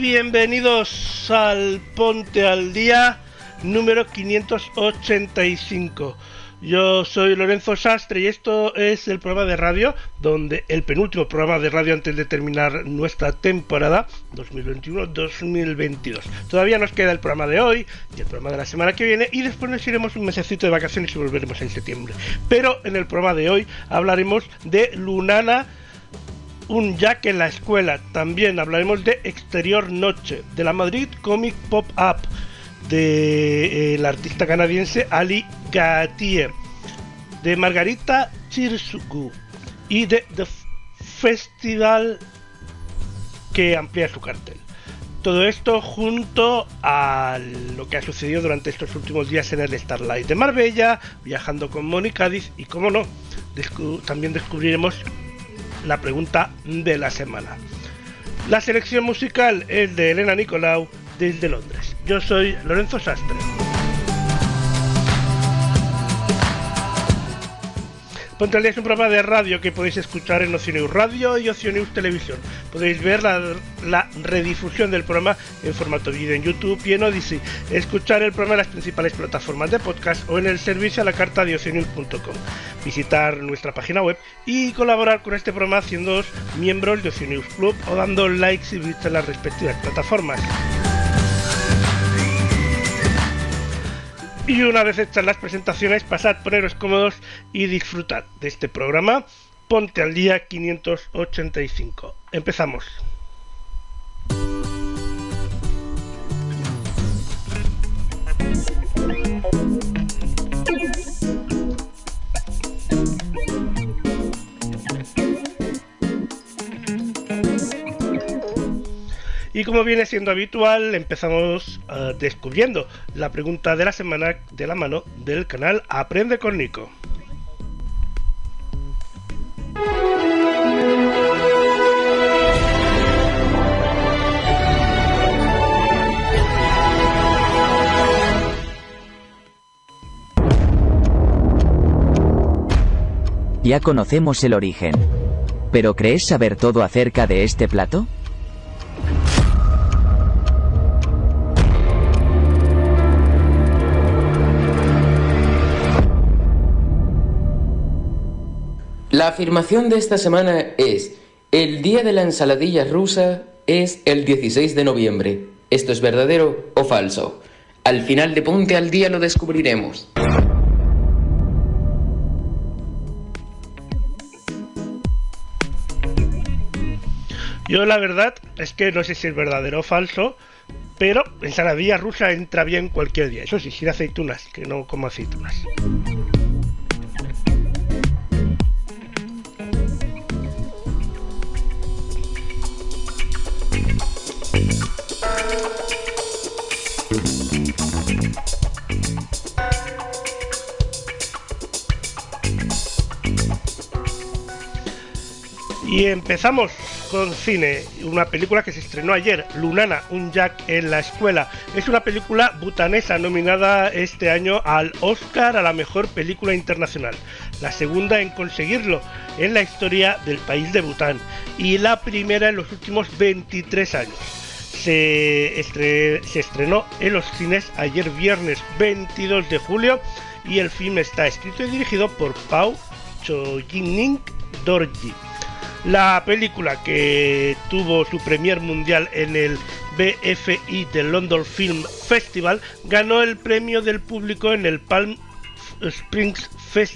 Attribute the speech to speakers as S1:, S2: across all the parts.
S1: Bienvenidos al Ponte al Día número 585. Yo soy Lorenzo Sastre y esto es el programa de radio, donde el penúltimo programa de radio antes de terminar nuestra temporada 2021-2022. Todavía nos queda el programa de hoy y el programa de la semana que viene y después nos iremos un mesecito de vacaciones y volveremos en septiembre. Pero en el programa de hoy hablaremos de Lunana un Jack en la escuela. También hablaremos de Exterior Noche, de la Madrid Comic Pop Up, de eh, artista canadiense Ali Gatie, de Margarita Chirsugu y de The Festival que amplía su cartel. Todo esto junto a lo que ha sucedido durante estos últimos días en el Starlight de Marbella, viajando con Moni Cádiz y, como no, también descubriremos la pregunta de la semana. La selección musical es de Elena Nicolau desde Londres. Yo soy Lorenzo Sastre. Ponte es un programa de radio que podéis escuchar en Oceanews Radio y Oceanews Televisión. Podéis ver la, redifusión del programa en formato vídeo en YouTube y en Odyssey. Escuchar el programa en las principales plataformas de podcast o en el servicio a la carta de oceanews.com. Visitar nuestra página web y colaborar con este programa haciendo miembros de Oceanews Club o dando likes y vistas en las respectivas plataformas. Y una vez hechas las presentaciones, pasad, poneros cómodos y disfrutad de este programa. Ponte al día 585. Empezamos. Y como viene siendo habitual, empezamos eh, descubriendo la pregunta de la semana de la mano del canal Aprende con Nico.
S2: Ya conocemos el origen. ¿Pero crees saber todo acerca de este plato?
S3: Afirmación de esta semana es, el día de la ensaladilla rusa es el 16 de noviembre. ¿Esto es verdadero o falso? Al final de Ponte al Día lo descubriremos.
S1: Yo la verdad es que no sé si es verdadero o falso, pero ensaladilla rusa entra bien cualquier día. Eso sí, sin aceitunas, que no como aceitunas. Y empezamos con cine, una película que se estrenó ayer, Lunana, un Jack en la escuela. Es una película butanesa nominada este año al Oscar a la mejor película internacional, la segunda en conseguirlo en la historia del país de Bután y la primera en los últimos 23 años. se, estrenó en los cines ayer viernes 22 de julio y el film está escrito y dirigido por Pau Chojining Dorji. La película que tuvo su premier mundial en el BFI del London Film Festival ganó el premio del público en el Palm Springs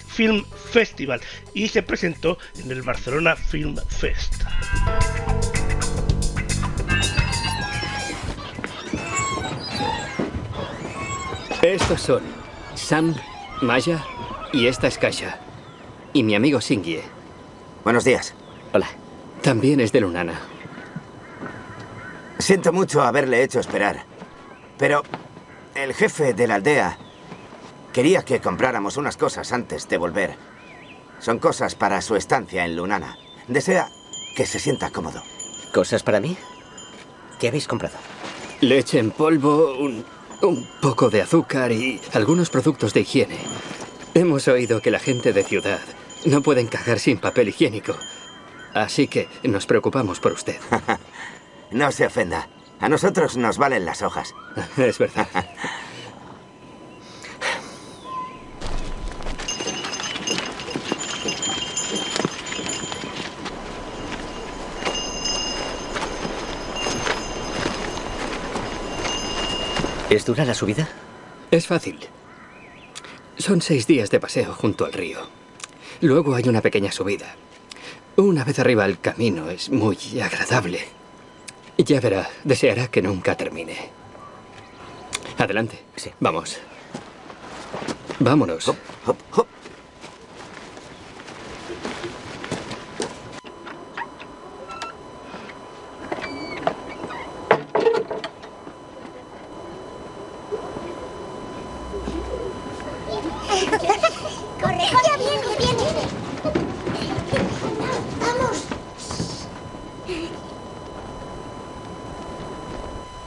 S1: Film Festival y se presentó en el Barcelona Film Fest.
S4: Estos son Sam, Maya y esta es Kasha. Y mi amigo Singie.
S5: Buenos días.
S4: Hola. También es de Lunana.
S5: Siento mucho haberle hecho esperar. Pero el jefe de la aldea quería que compráramos unas cosas antes de volver. Son cosas para su estancia en Lunana. Desea que se sienta cómodo.
S6: ¿Cosas para mí? ¿Qué habéis comprado?
S4: Leche en polvo, un, un poco de azúcar y algunos productos de higiene. Hemos oído que la gente de ciudad no puede encajar sin papel higiénico. Así que nos preocupamos por usted.
S5: no se ofenda. A nosotros nos valen las hojas.
S4: es verdad.
S6: ¿Es dura la subida?
S4: Es fácil. Son seis días de paseo junto al río. Luego hay una pequeña subida. Una vez arriba el camino es muy agradable. Ya verá, deseará que nunca termine. Adelante.
S6: Sí.
S4: Vamos. Vámonos.
S5: Hop, hop, hop.
S7: ¡Corre, Ya viene, viene! ¡Vamos!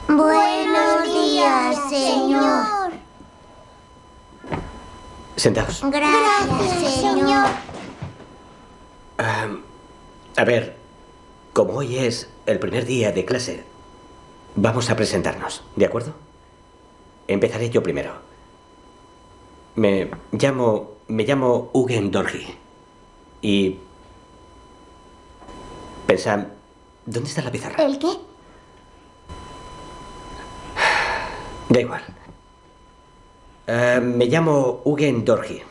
S7: Buenos días, señor.
S6: Sentaos.
S7: Gracias, señor.
S6: A ver, como hoy es el primer día de clase, vamos a presentarnos, ¿de acuerdo? Empezaré yo primero. Me llamo. Me llamo Ugen Dorji. Y. Pensad. ¿Dónde está la pizarra?
S7: ¿El qué?
S6: Da igual. Eh, me llamo Ugen Dorji.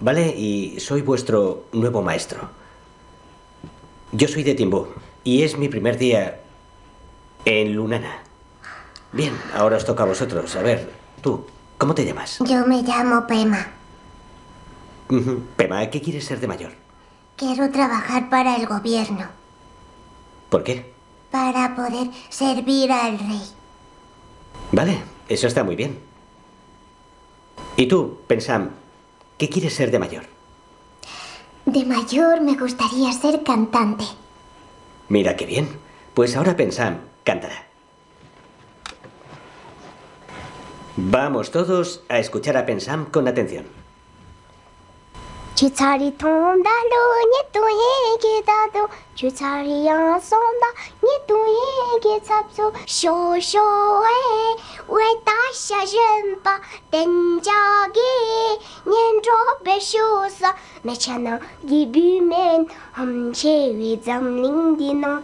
S6: ¿Vale? Y soy vuestro nuevo maestro. Yo soy de Timbú. Y es mi primer día en Lunana. Bien, ahora os toca a vosotros. A ver, tú, ¿cómo te llamas?
S7: Yo me llamo Pema.
S6: Pema, ¿qué quieres ser de mayor?
S7: Quiero trabajar para el gobierno,
S6: ¿Por qué?
S7: para poder servir al rey.
S6: Vale, eso está muy bien. Y tú, Pensam, ¿qué quieres ser de mayor?
S7: De mayor me gustaría ser cantante.
S6: Mira qué bien. Pues ahora Pensam cantará. Vamos todos a escuchar a Pensam con atención.
S7: 주차리 통달로 니또에게 다도 주차리야 쏜다 니또에게 잡소 쇼쇼에 왜 다시人把 땡자기 년조 배쇼사 내차나 기비면 험체위 잠링디노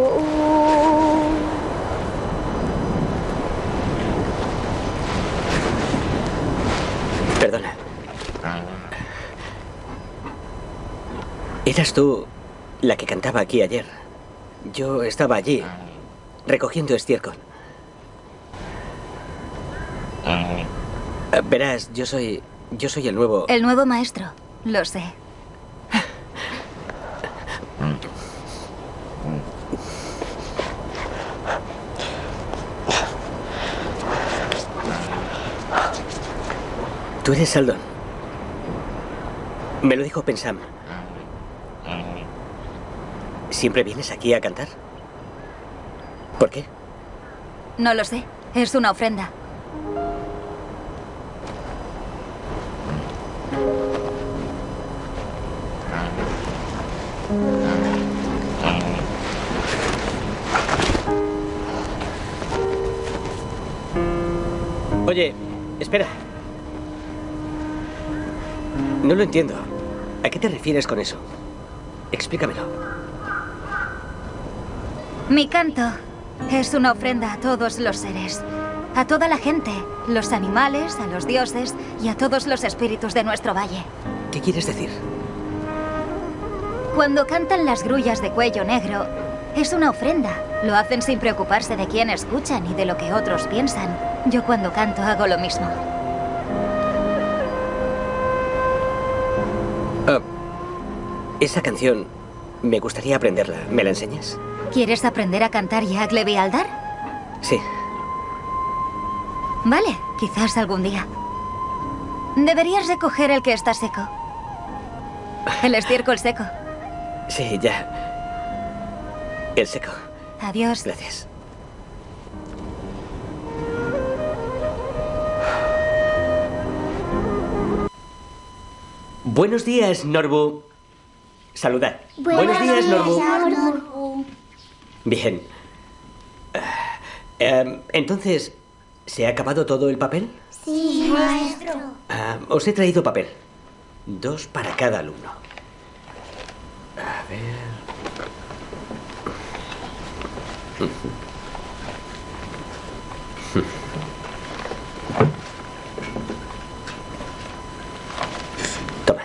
S6: Eras tú la que cantaba aquí ayer. Yo estaba allí, recogiendo estiércol. Eh, verás, yo soy... yo soy el nuevo...
S8: El nuevo maestro, lo sé.
S6: Tú eres Saldon. Me lo dijo Pensam. ¿Siempre vienes aquí a cantar? ¿Por qué?
S8: No lo sé. Es una ofrenda.
S6: Oye, espera. No lo entiendo. ¿A qué te refieres con eso? Explícamelo.
S8: Mi canto es una ofrenda a todos los seres. A toda la gente, los animales, a los dioses y a todos los espíritus de nuestro valle.
S6: ¿Qué quieres decir?
S8: Cuando cantan las grullas de cuello negro, es una ofrenda. Lo hacen sin preocuparse de quién escucha ni de lo que otros piensan. Yo cuando canto hago lo mismo.
S6: Ah, esa canción me gustaría aprenderla. ¿Me la enseñas?
S8: ¿Quieres aprender a cantar Yak Levi Aldar?
S6: Sí.
S8: Vale, quizás algún día. Deberías recoger el que está seco. El estiércol seco.
S6: Sí, ya. El seco.
S8: Adiós.
S6: Gracias. Buenos días, Norbu. Saludad. Buenos, días, Norbu. Bien. Ah, em, entonces, ¿se ha acabado todo el papel?
S7: Sí, maestro.
S6: Ah, os he traído papel. Dos para cada alumno. A ver. Toma.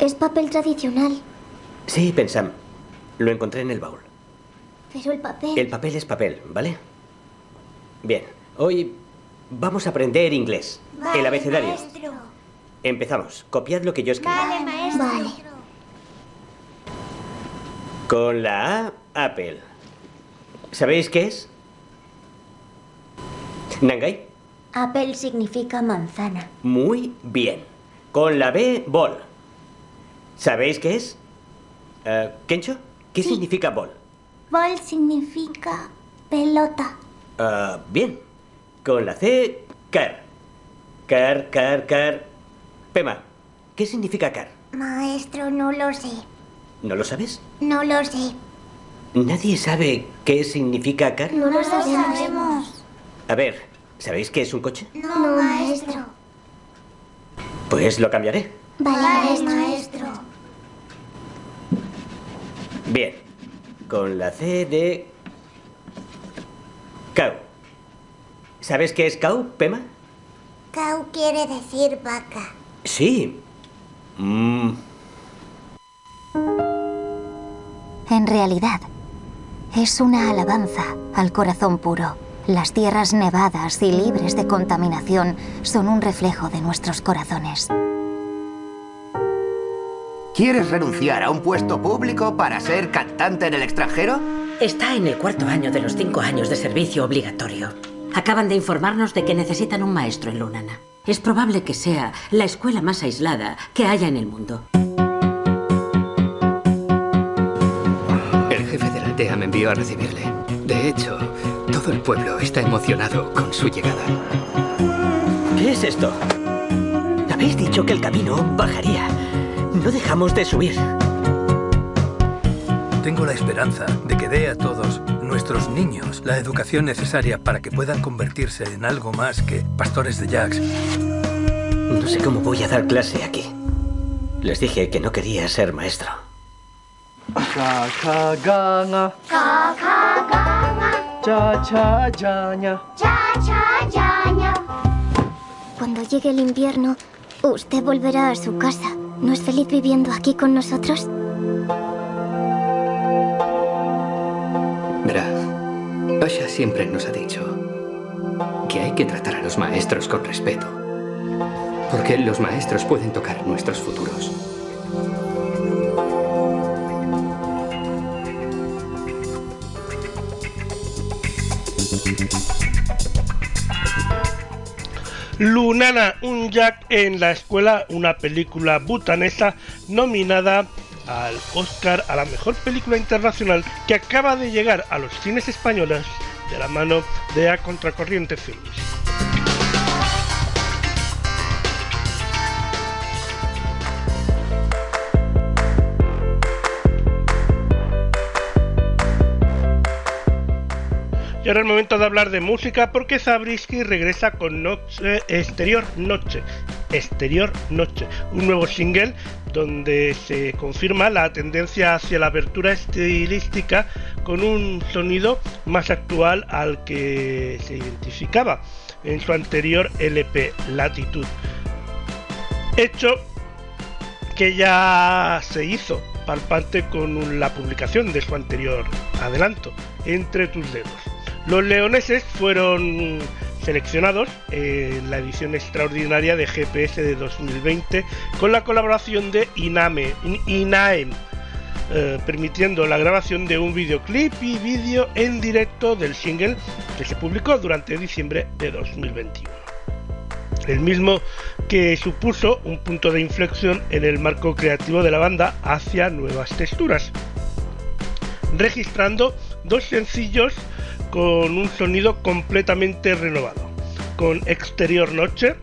S7: Es papel tradicional,
S6: Sí, Pensam. Lo encontré en el baúl.
S7: pero el papel...
S6: El papel es papel, ¿vale? Bien. Hoy vamos a aprender inglés. el abecedario. Empezamos. Copiad lo que yo escribo.
S7: maestro. Vale.
S6: Con la A, Apple. ¿Sabéis qué es? Nangai.
S7: Apple significa manzana.
S6: Muy bien. Con la B, bol. ¿Sabéis qué es? Eh, ¿Kencho? ¿Qué significa bol?
S7: Ball significa pelota.
S6: Ah, bien. Con la C, car. Car, car, car. Pema, ¿qué significa car?
S7: Maestro, no lo sé.
S6: ¿No lo sabes?
S7: No lo sé.
S6: ¿Nadie sabe qué significa car?
S7: No lo sabemos.
S6: A ver, ¿sabéis qué es un coche?
S7: No, maestro.
S6: Pues lo cambiaré.
S7: Vale, maestro.
S6: Bien. Con la C de... Cow. ¿Sabes qué es cow, Pema?
S7: Cow quiere decir vaca.
S6: Sí. Mm,
S8: En realidad, es una alabanza al corazón puro. Las tierras nevadas y libres de contaminación son un reflejo de nuestros corazones.
S9: ¿Quieres renunciar a un puesto público para ser cantante en el extranjero?
S10: Está en el cuarto año de los cinco años de servicio obligatorio. Acaban de informarnos de que necesitan un maestro en Lunana. Es probable que sea la escuela más aislada que haya en el mundo.
S4: El jefe de la aldea me envió a recibirle. De hecho, todo el pueblo está emocionado con su llegada.
S6: ¿Qué es esto? Habéis dicho que el camino bajaría. No dejamos de subir.
S11: Tengo la esperanza de que dé a todos nuestros niños la educación necesaria para que puedan convertirse en algo más que pastores de jacks.
S6: No sé cómo voy a dar clase aquí. Les dije que no quería ser maestro.
S12: Kakaganga, cha cha yaña.
S7: Cuando llegue el invierno, usted volverá a su casa. ¿No es feliz viviendo aquí con nosotros?
S4: Verá, Asha siempre nos ha dicho que hay que tratar a los maestros con respeto. Porque los maestros pueden tocar nuestros futuros.
S1: Lunana, un Jack en la escuela, una película butanesa nominada al Oscar a la mejor película internacional que acaba de llegar a los cines españoles de la mano de A Contracorriente Films. Es el momento de hablar de música porque Zabriskie regresa con Noche, Exterior Noche. Exterior Noche, un nuevo single donde se confirma la tendencia hacia la apertura estilística con un sonido más actual al que se identificaba en su anterior LP Latitud. Hecho que ya se hizo palpante con la publicación de su anterior adelanto, Entre tus dedos. Los leoneses fueron seleccionados en la edición extraordinaria de GPS de 2020 con la colaboración de Iname, eh, permitiendo la grabación de un videoclip y vídeo en directo del single que se publicó durante diciembre de 2021. El mismo que supuso un punto de inflexión en el marco creativo de la banda hacia nuevas texturas, registrando dos sencillos con un sonido completamente renovado. Con Exterior Noche,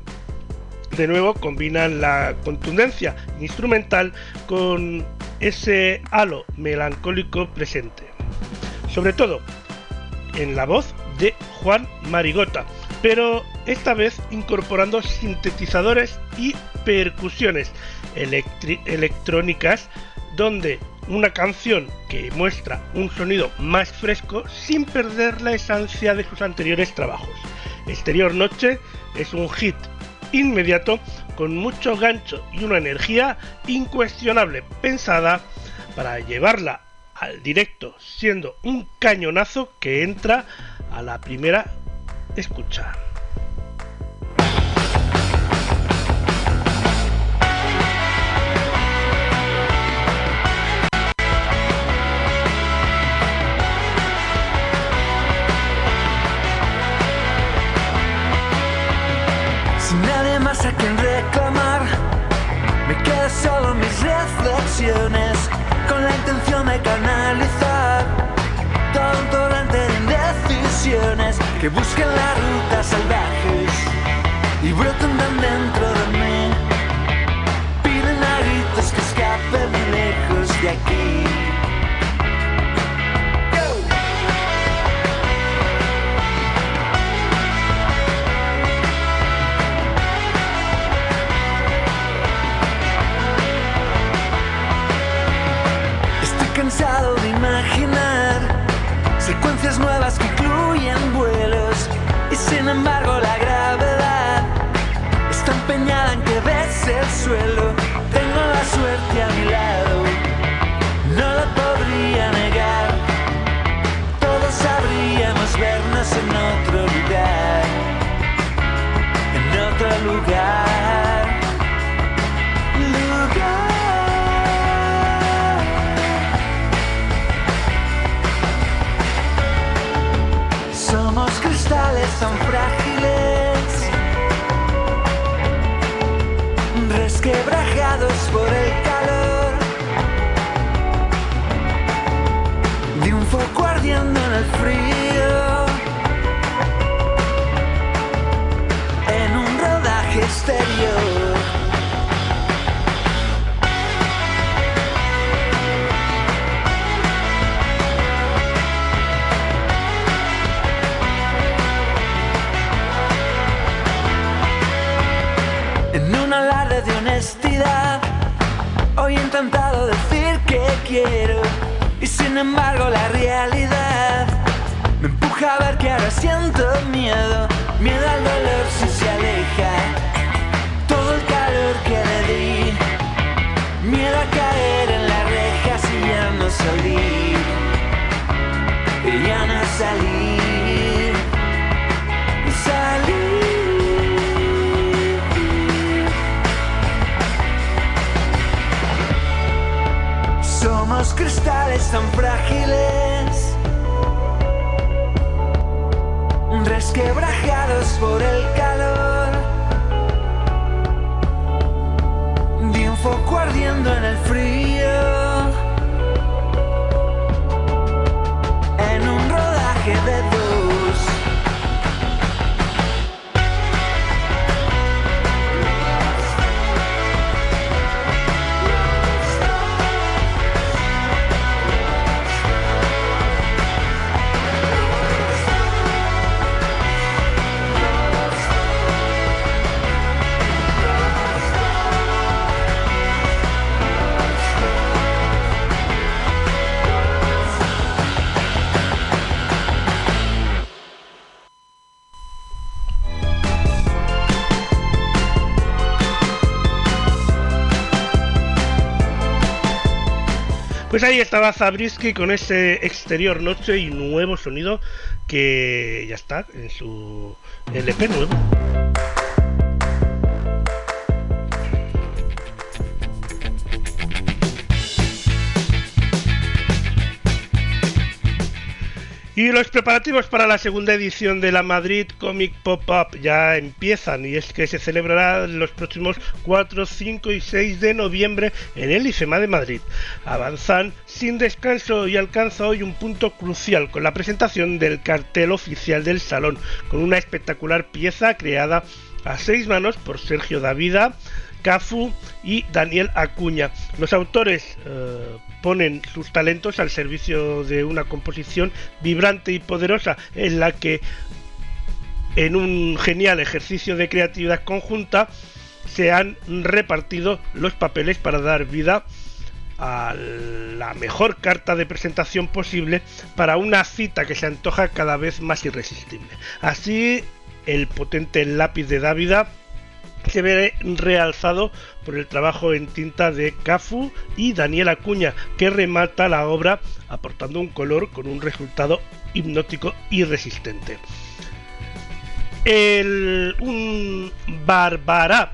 S1: de nuevo combinan la contundencia instrumental con ese halo melancólico presente. Sobre todo en la voz de Juan Marigota, pero esta vez incorporando sintetizadores y percusiones electrónicas donde una canción que muestra un sonido más fresco sin perder la esencia de sus anteriores trabajos. Exterior Noche es un hit inmediato con mucho gancho y una energía incuestionable pensada para llevarla al directo siendo un cañonazo que entra a la primera escucha.
S13: Con la intención de canalizar todo un torrente de indecisiones que busquen las rutas salvajes y brotan tan dentro de mí. Piden a gritos que escapen lejos de aquí. Secuencias nuevas que incluyen vuelos y sin embargo y sin embargo la realidad me empuja a ver que ahora siento miedo, miedo al dolor si se aleja, todo el calor que le di, miedo a caer en la reja si ya no salir, y ya no salir, somos cristales tan frágiles, resquebrajados por el calor. De un foco ardiendo en el frío, en un rodaje de luz.
S1: Pues ahí estaba Zabriskie con ese exterior noche y nuevo sonido que ya está en su LP nuevo. Y los preparativos para la segunda edición de la Madrid Comic Pop-Up ya empiezan y es que se celebrará los próximos 4, 5 y 6 de noviembre en el IFEMA de Madrid. Avanzan sin descanso y alcanza hoy un punto crucial con la presentación del cartel oficial del salón, con una espectacular pieza creada a seis manos por Sergio Davida, Cafu y Daniel Acuña. Los autores eh, ponen sus talentos al servicio de una composición vibrante y poderosa en la que en un genial ejercicio de creatividad conjunta se han repartido los papeles para dar vida a la mejor carta de presentación posible para una cita que se antoja cada vez más irresistible. Así, el potente lápiz de Dávida se ve realzado por el trabajo en tinta de Cafu y Daniel Acuña, que remata la obra aportando un color con un resultado hipnótico y resistente. El, un Bárbara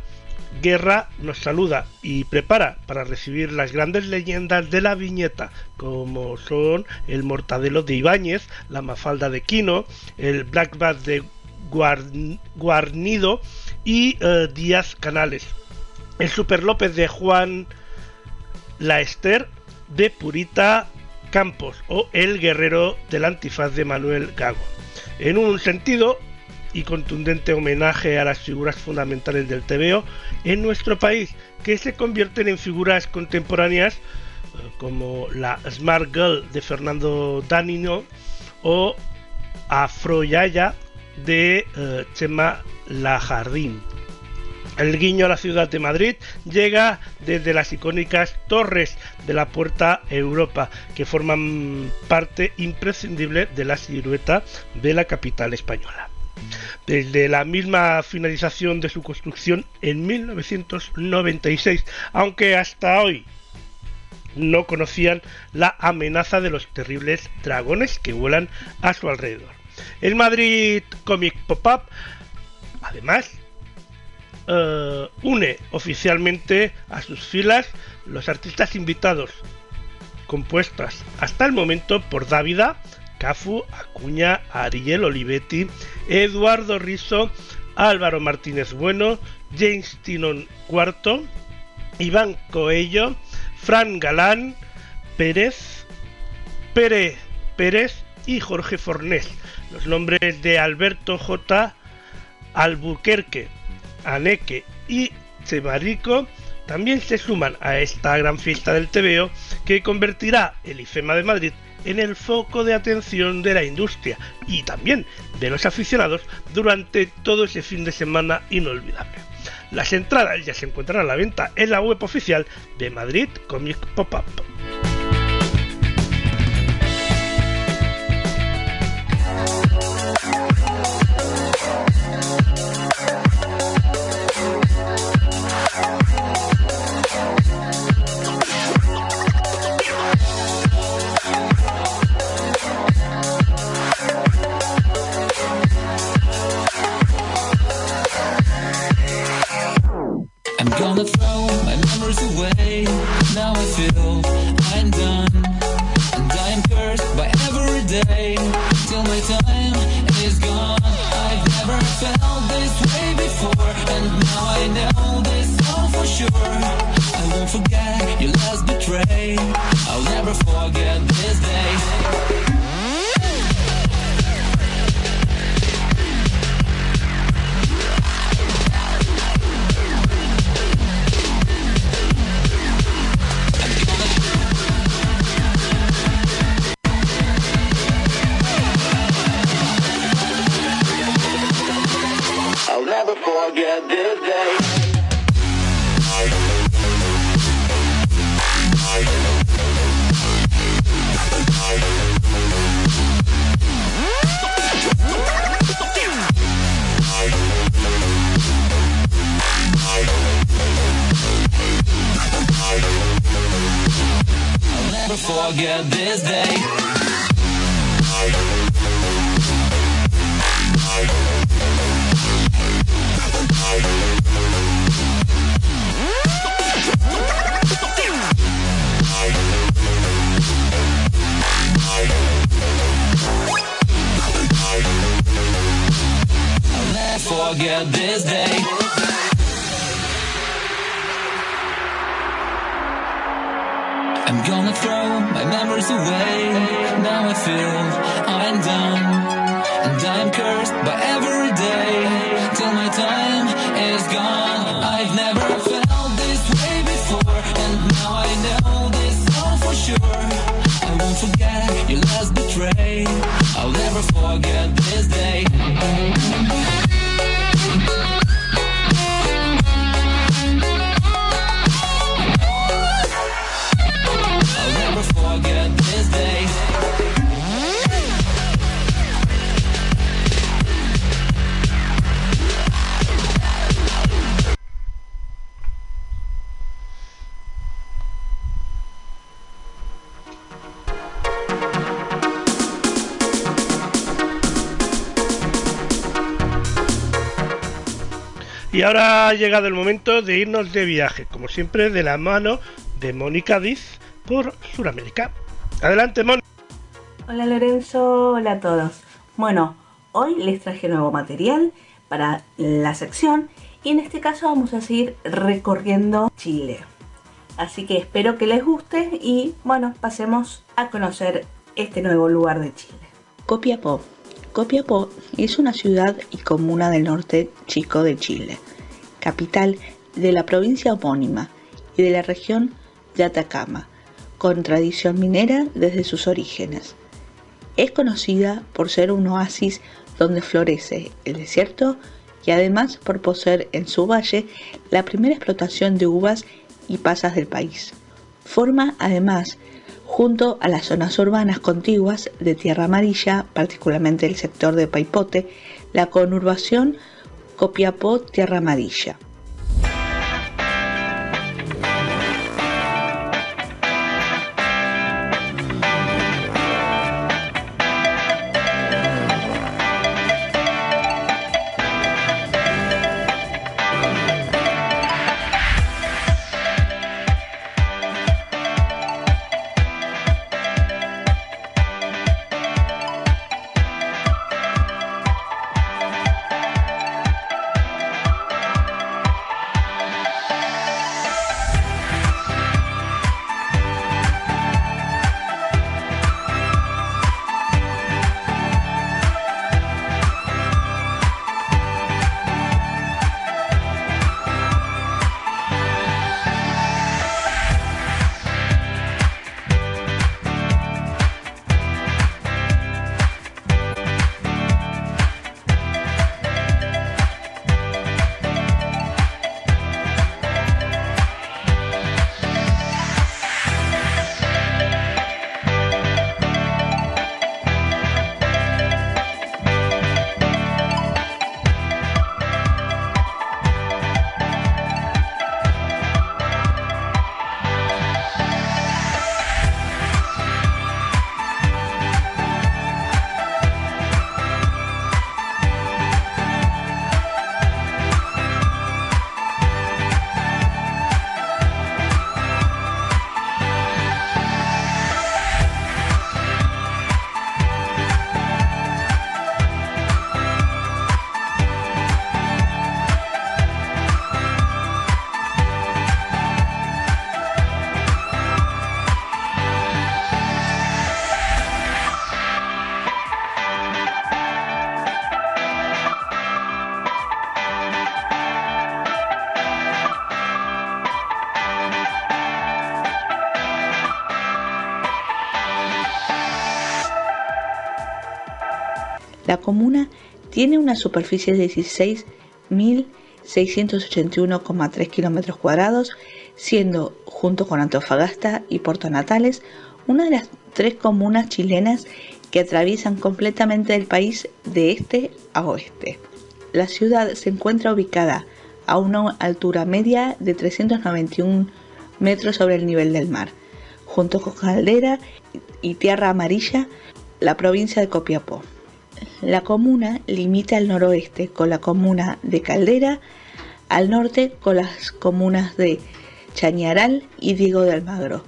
S1: Guerra nos saluda y prepara para recibir las grandes leyendas de la viñeta, como son el Mortadelo de Ibáñez, la Mafalda de Quino, el Black Bat de Guarnido y eh, Díaz Canales. El Super López de Juan La Ester de Purita Campos o El Guerrero del Antifaz de Manuel Gago. En un sentido y contundente homenaje a las figuras fundamentales del TVO en nuestro país, que se convierten en figuras contemporáneas eh, como la Smart Girl de Fernando Danino o Afroyaya de uh, Chema Lajardín. El guiño a la ciudad de Madrid llega desde las icónicas torres de la Puerta Europa, que forman parte imprescindible de la silueta de la capital española. Desde la misma finalización de su construcción en 1996, aunque hasta hoy no conocían la amenaza de los terribles dragones que vuelan a su alrededor. El Madrid Comic Pop-Up, además, uh, une oficialmente a sus filas los artistas invitados, compuestas hasta el momento por Dávida, Cafu, Acuña, Ariel Olivetti, Eduardo Rizo, Álvaro Martínez Bueno, James Tinon IV, Iván Coello, Fran Galán, Pérez, Pérez Pérez y Jorge Fornés. Los nombres de Alberto J. Albuquerque, Aneque y Chemarico también se suman a esta gran fiesta del TVO que convertirá el IFEMA de Madrid en el foco de atención de la industria y también de los aficionados durante todo ese fin de semana inolvidable. Las entradas ya se encuentran a la venta en la web oficial de Madrid Comic Pop-Up. Ahora ha llegado el momento de irnos de viaje, como siempre de la mano de Mónica Diz por Sudamérica. Adelante, Mónica.
S14: Hola Lorenzo, hola a todos. Bueno, hoy les traje nuevo material para la sección y en este caso vamos a seguir recorriendo Chile. Así que espero que les guste y bueno, pasemos a conocer este nuevo lugar de Chile.
S15: Copiapó. Copiapó es una ciudad y comuna del norte chico de Chile, capital de la provincia homónima y de la región de Atacama, con tradición minera desde sus orígenes. Es conocida por ser un oasis donde florece el desierto y además por poseer en su valle la primera explotación de uvas y pasas del país. Forma además junto a las zonas urbanas contiguas de Tierra Amarilla, particularmente el sector de Paipote, la conurbación Copiapó Tierra Amarilla. Tiene una superficie de 16.681,3 kilómetros cuadrados, siendo, junto con Antofagasta y Puerto Natales, una de las tres comunas chilenas que atraviesan completamente el país de este a oeste. La ciudad se encuentra ubicada a una altura media de 391 metros sobre el nivel del mar, junto con Caldera y Tierra Amarilla, la provincia de Copiapó. La comuna limita al noroeste con la comuna de Caldera, al norte con las comunas de Chañaral y Diego de Almagro,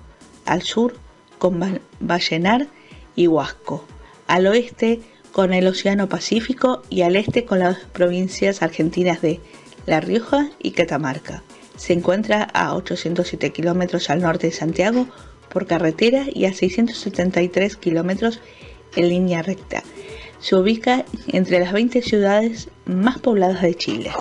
S15: al sur con Vallenar y Huasco, al oeste con el Océano Pacífico y al este con las provincias argentinas de La Rioja y Catamarca. Se encuentra a 807 kilómetros al norte de Santiago por carretera y a 673 kilómetros en línea recta. Se ubica entre las 20 ciudades más pobladas de Chile.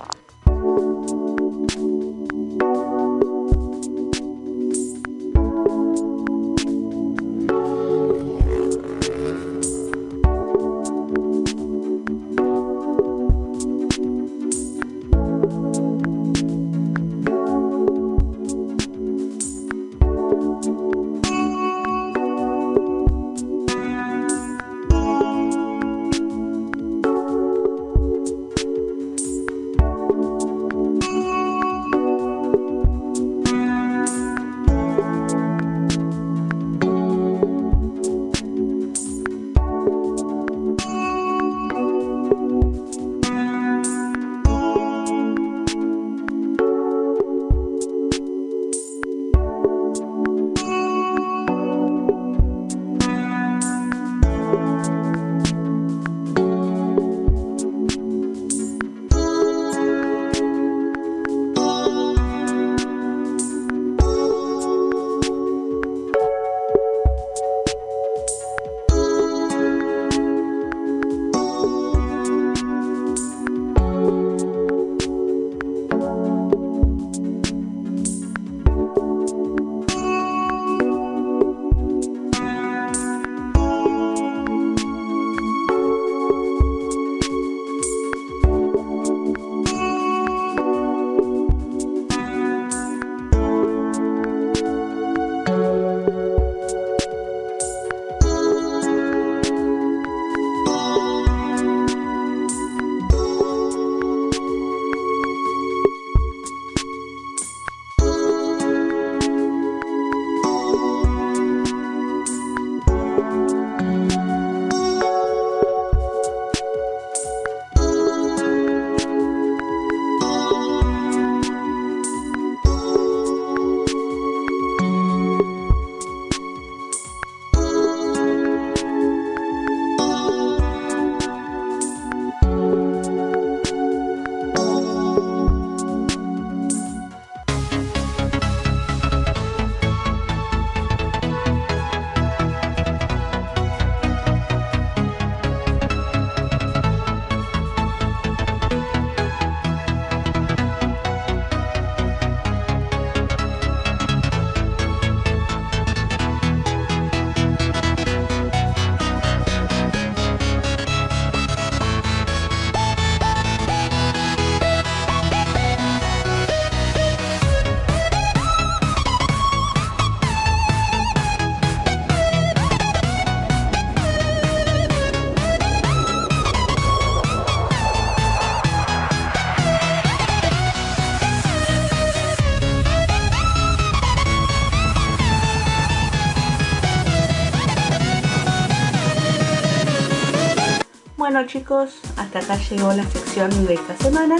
S15: Bueno chicos, hasta acá llegó la sección de esta semana.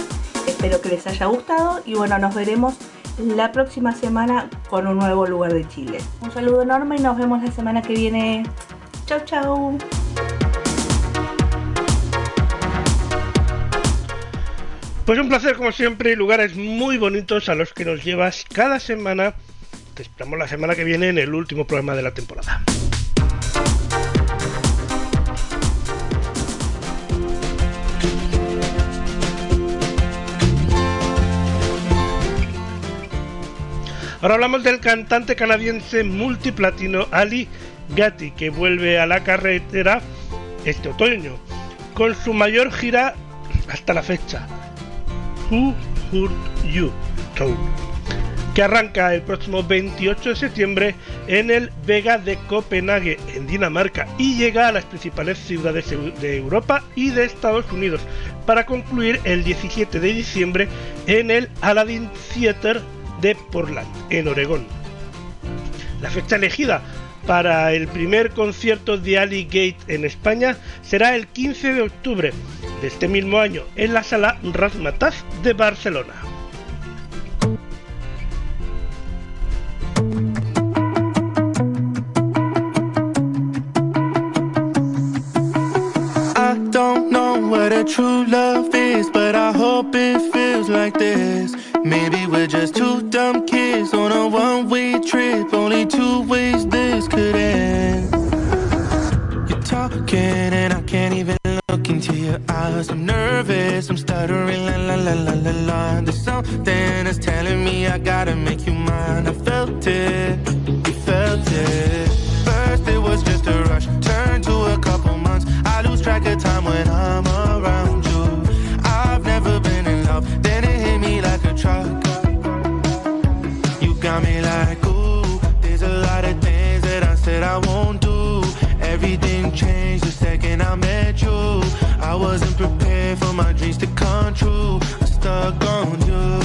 S15: Espero que les haya gustado y bueno, nos veremos la próxima semana con un nuevo lugar de Chile. Un saludo enorme y nos vemos la semana que viene. Chau chau.
S1: Pues un placer como siempre, lugares muy bonitos a los que nos llevas cada semana. Te esperamos la semana que viene en el último programa de la temporada. Ahora hablamos del cantante canadiense multiplatino Ali Gatti, que vuelve a la carretera este otoño con su mayor gira hasta la fecha, Who Hurt You Tour, que arranca el próximo 28 de septiembre en el Vega de Copenhague, en Dinamarca, y llega a las principales ciudades de Europa y de Estados Unidos, para concluir el 17 de diciembre en el Aladdin Theater de Portland, en Oregón. La fecha elegida para el primer concierto de Ali Gate en España será el 15 de octubre de este mismo año en la sala Razmataz de Barcelona.
S16: Maybe we're just two dumb kids on a one way trip. Only two ways this could end. You're talking, and I can't even look into your eyes. I'm nervous, I'm stuttering, la la la la la la. There's something that's telling me I gotta make you mine. I felt it, true. I'm stuck on you.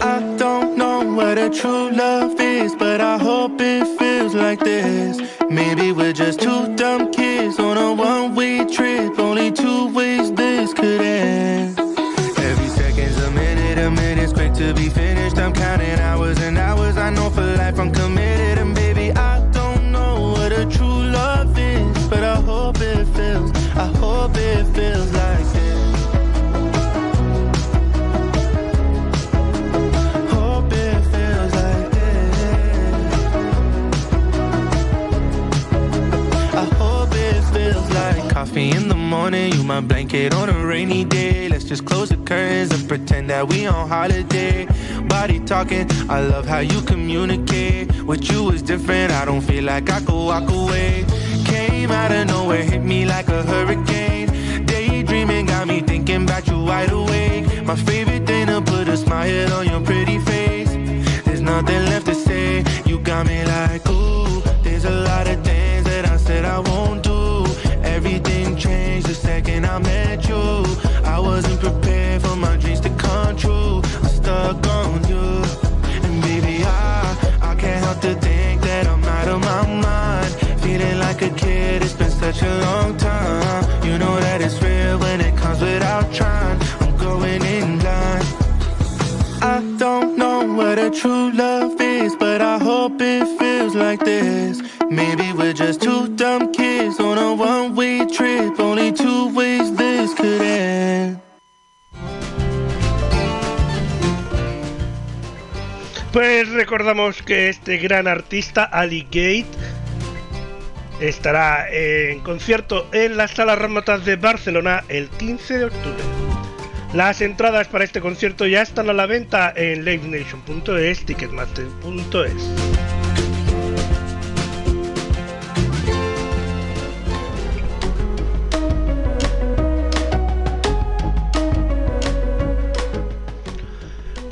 S16: I don't know what a true love is, but I hope it feels like this. Maybe we're just two dumb kids on a one way trip. Only two ways this could end. Every second's a minute, a minute's quick to be finished. I'm counting hours and hours. I know for life I'm committed, coffee in the morning. You my blanket on a rainy day. Let's just close the curtains and pretend that we on holiday. Body talking, I love how you communicate. With you is different. I don't feel like I could walk away. Came out of nowhere, hit me like a hurricane. Daydreaming got me thinking about you wide awake. My favorite thing to put a smile on your pretty face. There's nothing left to say. You got me like, ooh, there's a lot of things that I said I won't I met you. I wasn't prepared for my dreams to come true. I'm stuck on you. And baby, I, I can't help to think that I'm out of my mind. Feeling like a kid, it's been such a long time. You know that it's real when it comes without trying. I'm going in blind. I don't know what a true love
S1: recordamos que este gran artista, Ali Gate, estará en concierto en las salas remotas de Barcelona el 15 de octubre. Las entradas para este concierto ya están a la venta en livenation.es, ticketmaster.es.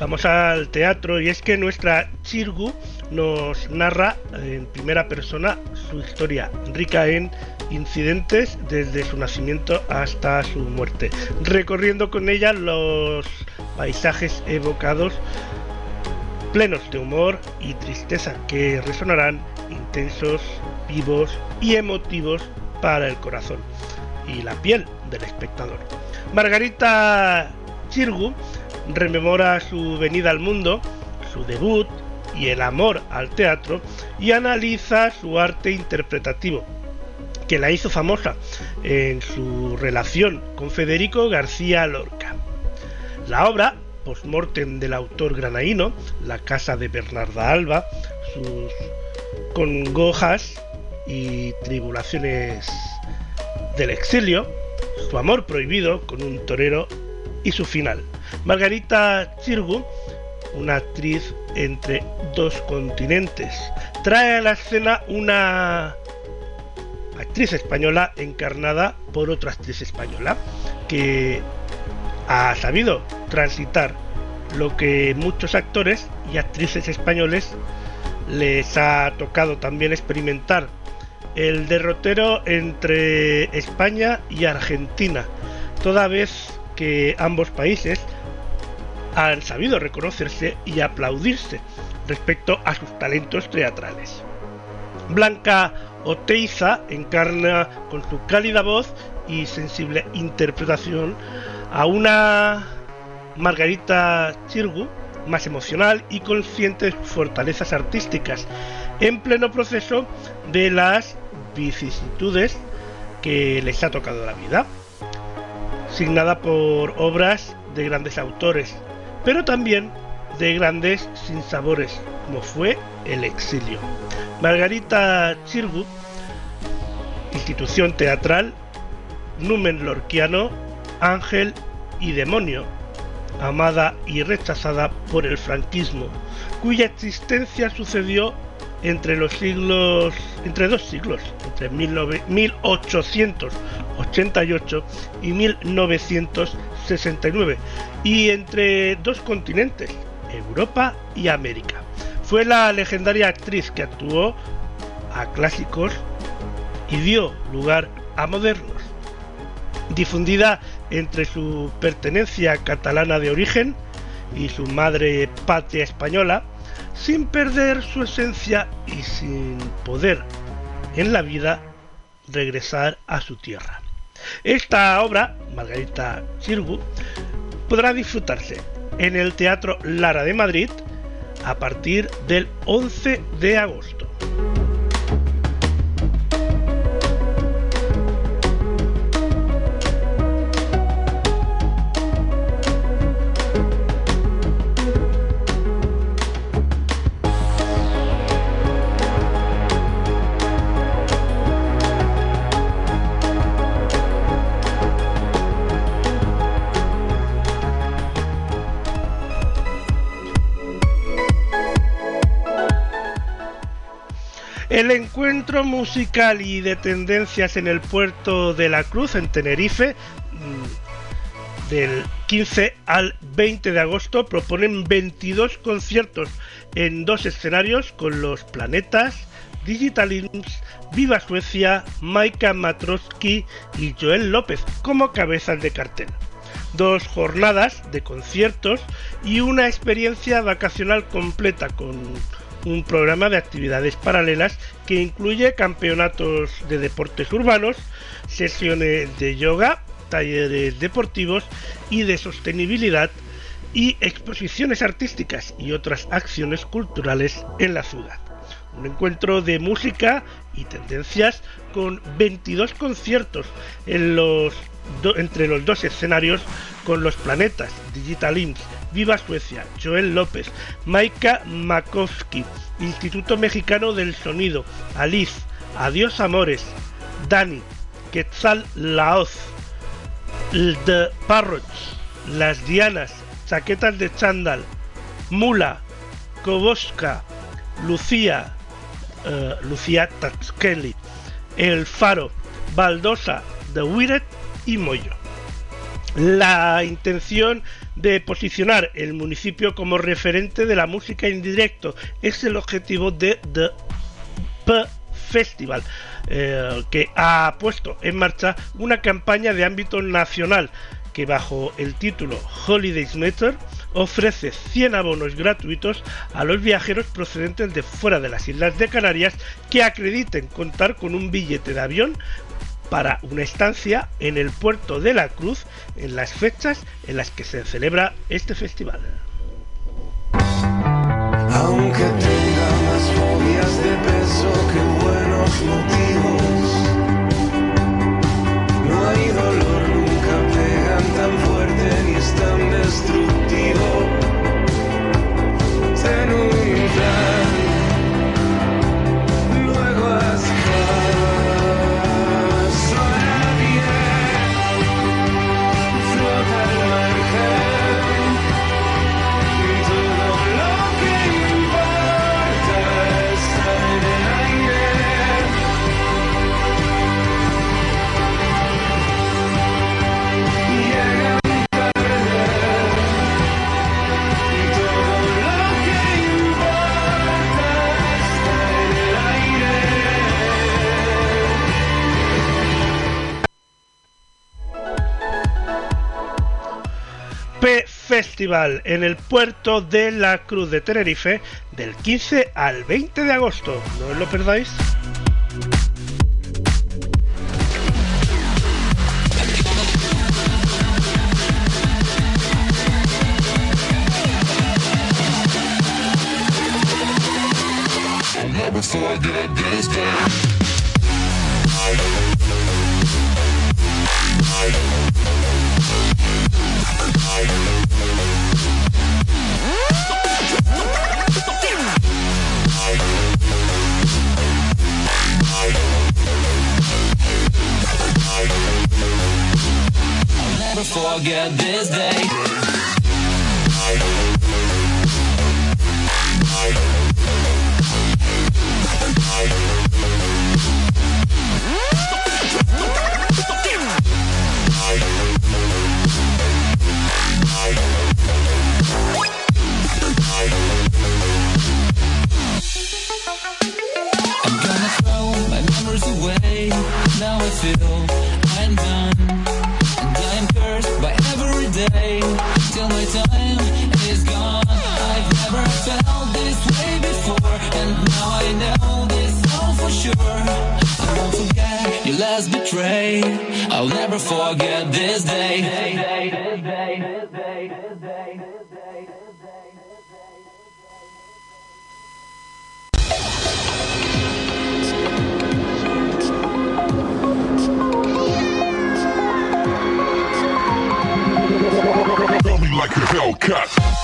S1: Vamos al teatro y es que nuestra Chirgu nos narra en primera persona su historia, rica en incidentes desde su nacimiento hasta su muerte, recorriendo con ella los paisajes evocados plenos de humor y tristeza que resonarán intensos, vivos y emotivos para el corazón y la piel del espectador. Margarita Chirgu rememora su venida al mundo, su debut y el amor al teatro y analiza su arte interpretativo, que la hizo famosa en su relación con Federico García Lorca. La obra, postmortem del autor granaíno, La casa de Bernarda Alba, sus congojas y tribulaciones del exilio, su amor prohibido con un torero y su final. Margarita Chirgu, una actriz entre dos continentes, trae a la escena una actriz española encarnada por otra actriz española que ha sabido transitar lo que muchos actores y actrices españoles les ha tocado también experimentar el derrotero entre España y Argentina, toda vez que ambos países han sabido reconocerse y aplaudirse respecto a sus talentos teatrales. Blanca Oteiza encarna con su cálida voz y sensible interpretación a una Margarita Chirgu más emocional y consciente de sus fortalezas artísticas, en pleno proceso de las vicisitudes que les ha tocado la vida, signada por obras de grandes autores, pero también de grandes sinsabores, como fue el exilio. Margarita Chirgu, institución teatral, numen lorquiano, ángel y demonio, amada y rechazada por el franquismo, cuya existencia sucedió entre los siglos, entre dos siglos, entre 1888 y 1969, y entre dos continentes, Europa y América. Fue la legendaria actriz que actuó a clásicos y dio lugar a modernos. Difundida entre su pertenencia catalana de origen y su madre patria española, sin perder su esencia y sin poder en la vida regresar a su tierra. Esta obra, Margarita Chirgu, podrá disfrutarse en el Teatro Lara de Madrid a partir del 11 de agosto. El encuentro musical y de tendencias en el puerto de la Cruz, en Tenerife, mm, del 15 al 20 de agosto, proponen 22 conciertos en dos escenarios con los planetas, Digital Imps, Viva Suecia, Maika Matroski y Joel López como cabezas de cartel. Dos jornadas de conciertos y una experiencia vacacional completa con un programa de actividades paralelas que incluye campeonatos de deportes urbanos, sesiones de yoga, talleres deportivos y de sostenibilidad y exposiciones artísticas y otras acciones culturales en la ciudad. Un encuentro de música y tendencias con 22 conciertos en los entre los dos escenarios con los planetas Digital Imps, Viva Suecia, Joel López, Maika Makovsky, Instituto Mexicano del Sonido, Alice, Adiós Amores, Dani, Quetzal Laoz, The Parrots, Las Dianas, Chaquetas de Chandal, Mula, Koboska, Lucía, uh, Lucía Tatskeli, El Faro, Baldosa, The Wired y Moyo. La intención de posicionar el municipio como referente de la música en directo. Es el objetivo de The P Festival, eh, que ha puesto en marcha una campaña de ámbito nacional que bajo el título Holidays Matter ofrece 100 abonos gratuitos a los viajeros procedentes de fuera de las Islas de Canarias que acrediten contar con un billete de avión para una estancia en el puerto de la Cruz en las fechas en las que se celebra este festival.
S12: Aunque tenga más fobias de peso que buenos motivos, no hay dolor, nunca pegan tan fuerte ni es tan destructivo. Ten un plan,
S1: Festival en el puerto de la Cruz de Tenerife del 15 al 20 de agosto. No os lo perdáis.
S17: Never forget this day. I'm gonna throw my memories away. Now I feel was betrayed. I'll never forget this day.
S18: Tell me like a Hellcat.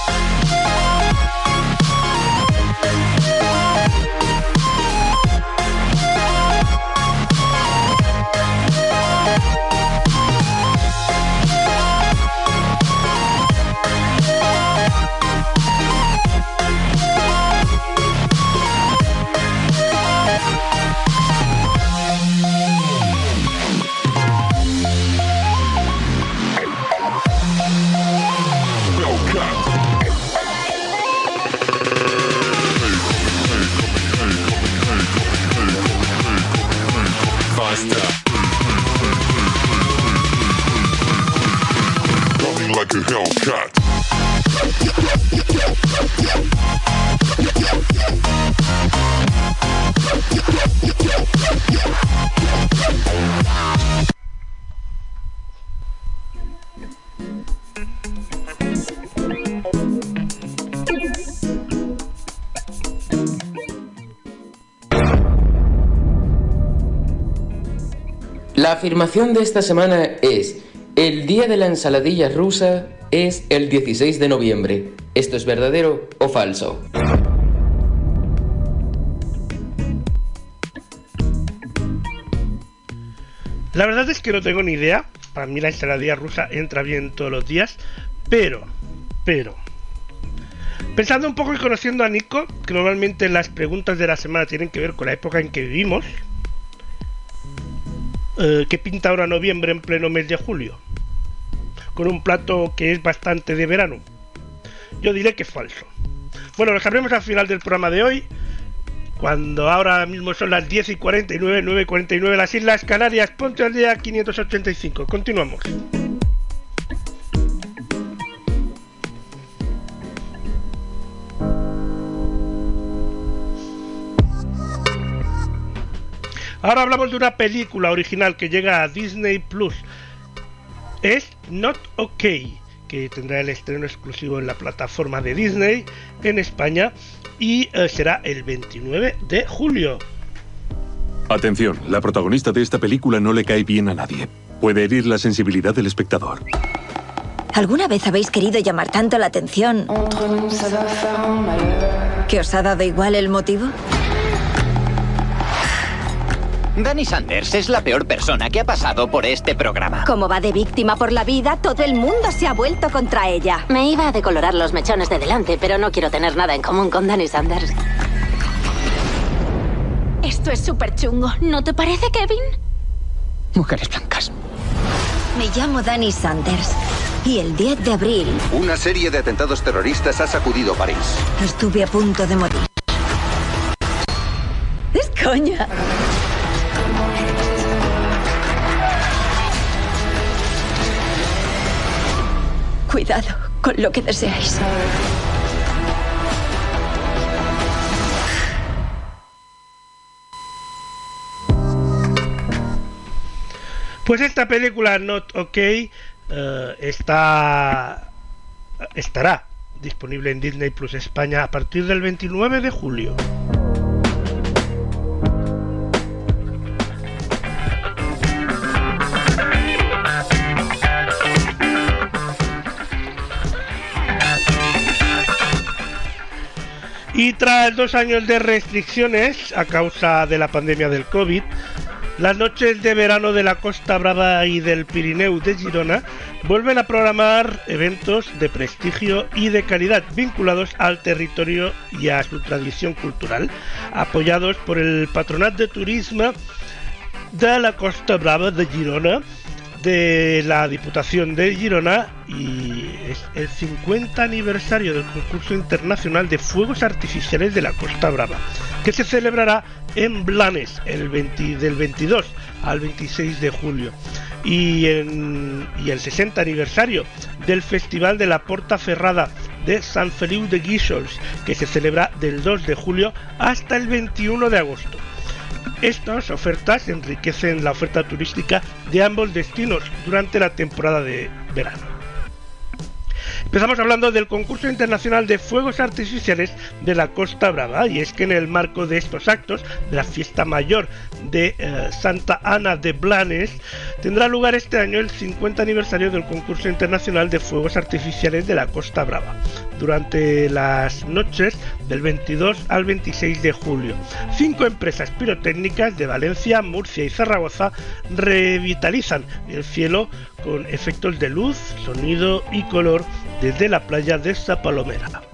S19: La afirmación de esta semana es, el día de la ensaladilla rusa es el 16 de noviembre. ¿Esto es verdadero o falso?
S1: La verdad es que no tengo ni idea. Para mí la ensaladilla rusa entra bien todos los días. Pero, pero. Pensando un poco y conociendo a Nico, que normalmente las preguntas de la semana tienen que ver con la época en que vivimos. eh, ¿Qué pinta ahora noviembre en pleno mes de julio? Con un plato que es bastante de verano. Yo diré que es falso. Bueno, lo sabremos al final del programa de hoy. Cuando ahora mismo son las 10 y 49, 9 y 49 las Islas Canarias, ponte al día 585. Continuamos. Ahora hablamos de una película original que llega a Disney Plus. Es Not OK, que tendrá el estreno exclusivo en la plataforma de Disney en España y eh, será el 29 de julio.
S20: Atención, la protagonista de esta película no le cae bien a nadie. Puede herir la sensibilidad del espectador.
S21: ¿Alguna vez habéis querido llamar tanto la atención que os ha dado igual el motivo?
S22: Danny Sanders es la peor persona que ha pasado por este programa.
S23: Como va de víctima por la vida, todo el mundo se ha vuelto contra ella.
S10: Me iba a decolorar los mechones de delante, pero no quiero tener nada en común con Danny Sanders.
S23: Esto es súper chungo, ¿no te parece, Kevin?
S22: Mujeres blancas.
S21: Me llamo Danny Sanders y el 10 de abril
S24: Una serie de atentados terroristas ha sacudido París.
S21: estuve a punto de morir. Es coña. Cuidado con lo que deseáis.
S1: Pues esta película Not OK eh, está estará disponible en Disney Plus España a partir del 29 de julio. Y tras dos años de restricciones a causa de la pandemia del COVID, las noches de verano de la Costa Brava y del Pirineu de Girona vuelven a programar eventos de prestigio y de calidad vinculados al territorio y a su tradición cultural, apoyados por el Patronat de Turismo de la Costa Brava de Girona, de la Diputación de Girona y es el 50 aniversario del concurso internacional de fuegos artificiales de la Costa Brava, que se celebrará en Blanes el 20 del 22 al 26 de julio y, el 60 aniversario del Festival de la Porta Ferrada de San Feliu de Guíxols, que se celebra del 2 de julio hasta el 21 de agosto. Estas ofertas enriquecen la oferta turística de ambos destinos durante la temporada de verano. Empezamos hablando del concurso internacional de fuegos artificiales de la Costa Brava y es que en el marco de estos actos de la fiesta mayor de eh, Santa Ana de Blanes tendrá lugar este año el 50 aniversario del concurso internacional de fuegos artificiales de la Costa Brava durante las noches del 22 al 26 de julio. Cinco empresas pirotécnicas de Valencia, Murcia y Zaragoza revitalizan el cielo con efectos de luz, sonido y color desde la playa de Zapalomera.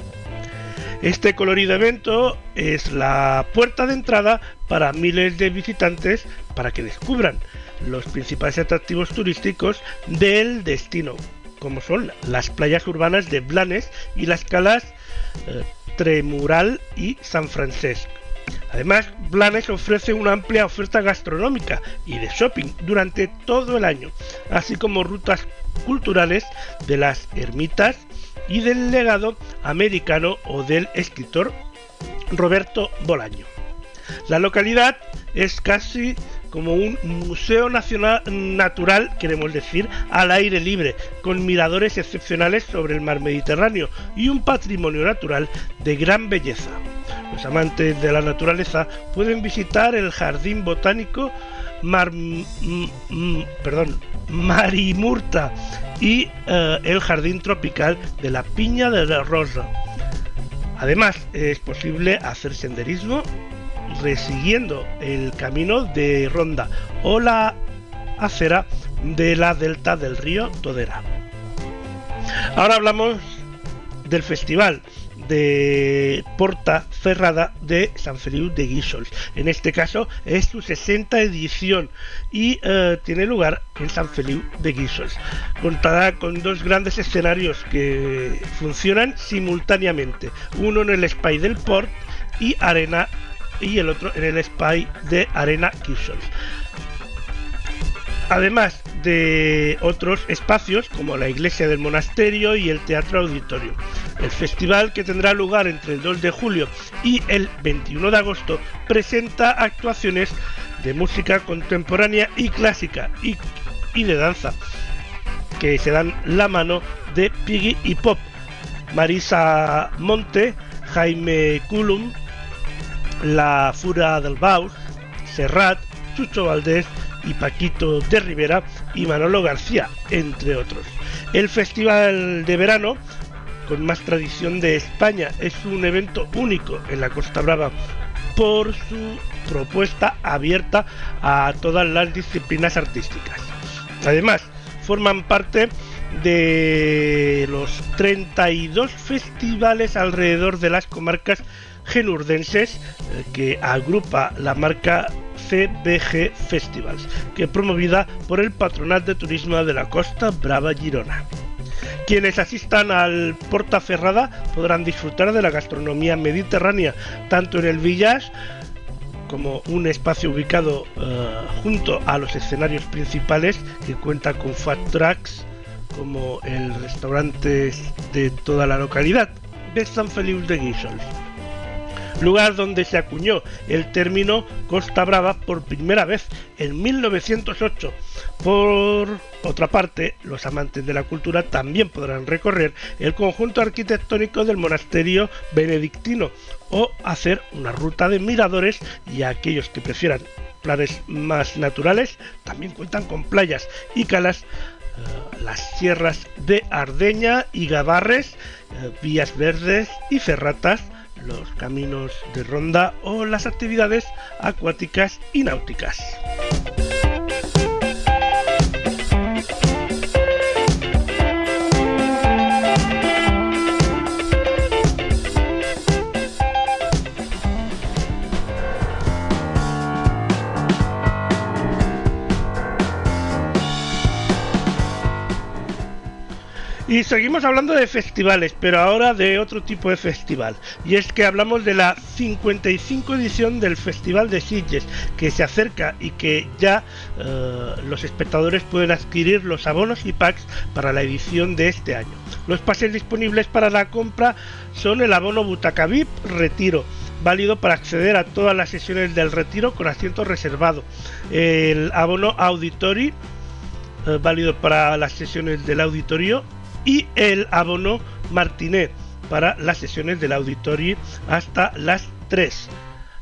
S1: Este colorido evento es la puerta de entrada para miles de visitantes para que descubran los principales atractivos turísticos del destino, como son las playas urbanas de Blanes y las calas eh, Tremural y San Francisco. Además, Blanes ofrece una amplia oferta gastronómica y de shopping durante todo el año, así como rutas culturales de las ermitas y del legado americano o del escritor Roberto Bolaño. La localidad es casi como un museo nacional natural, queremos decir, al aire libre, con miradores excepcionales sobre el mar Mediterráneo y un patrimonio natural de gran belleza. Los amantes de la naturaleza pueden visitar el jardín botánico Mar, perdón, Marimurta y eh, el jardín tropical de la Piña de la Rosa. Además, es posible hacer senderismo resiguiendo el camino de Ronda o la acera de la delta del río Todera. Ahora hablamos del festival de Porta Ferrada de San Feliu de Guíxols. En este caso es su 60 edición y eh, tiene lugar en San Feliu de Guíxols. Contará con dos grandes escenarios que funcionan simultáneamente, uno en el Spy del Port y Arena y el otro en el Spy de Arena Guíxols además de otros espacios como la iglesia del monasterio y el teatro auditorio. El festival, que tendrá lugar entre el 2 de julio y el 21 de agosto, presenta actuaciones de música contemporánea y clásica y, de danza, que se dan la mano de Piggy y Pop, Marisa Monte, Jaime Culum, La Fura del Baus, Serrat, Chucho Valdés, y Paquito de Rivera y Manolo García, entre otros. El Festival de Verano, con más tradición de España, es un evento único en la Costa Brava por su propuesta abierta a todas las disciplinas artísticas. Además, forman parte de los 32 festivales alrededor de las comarcas genurdenses eh, que agrupa la marca CBG Festivals, que promovida por el Patronat de Turismo de la Costa Brava Girona. Quienes asistan al Porta Ferrada podrán disfrutar de la gastronomía mediterránea, tanto en el Village como un espacio ubicado eh, junto a los escenarios principales que cuenta con fat tracks como el restaurante de toda la localidad de San Feliu de Guíxols lugar donde se acuñó el término Costa Brava por primera vez en 1908. Por otra parte, los amantes de la cultura también podrán recorrer el conjunto arquitectónico del monasterio benedictino o hacer una ruta de miradores y aquellos que prefieran planes más naturales también cuentan con playas y calas eh, las sierras de Ardeña y Gavarres, eh, vías verdes y ferratas, los caminos de ronda o las actividades acuáticas y náuticas. Y seguimos hablando de festivales, pero ahora de otro tipo de festival. Y es que hablamos de la 55 edición del Festival de Sitges, que se acerca y que ya eh, los espectadores pueden adquirir los abonos y packs para la edición de este año. Los pases disponibles para la compra son el abono Butaca VIP Retiro, válido para acceder a todas las sesiones del retiro con asiento reservado. El abono Auditori, eh, válido para las sesiones del auditorio y el abono Martinet para las sesiones del auditorio hasta las 3.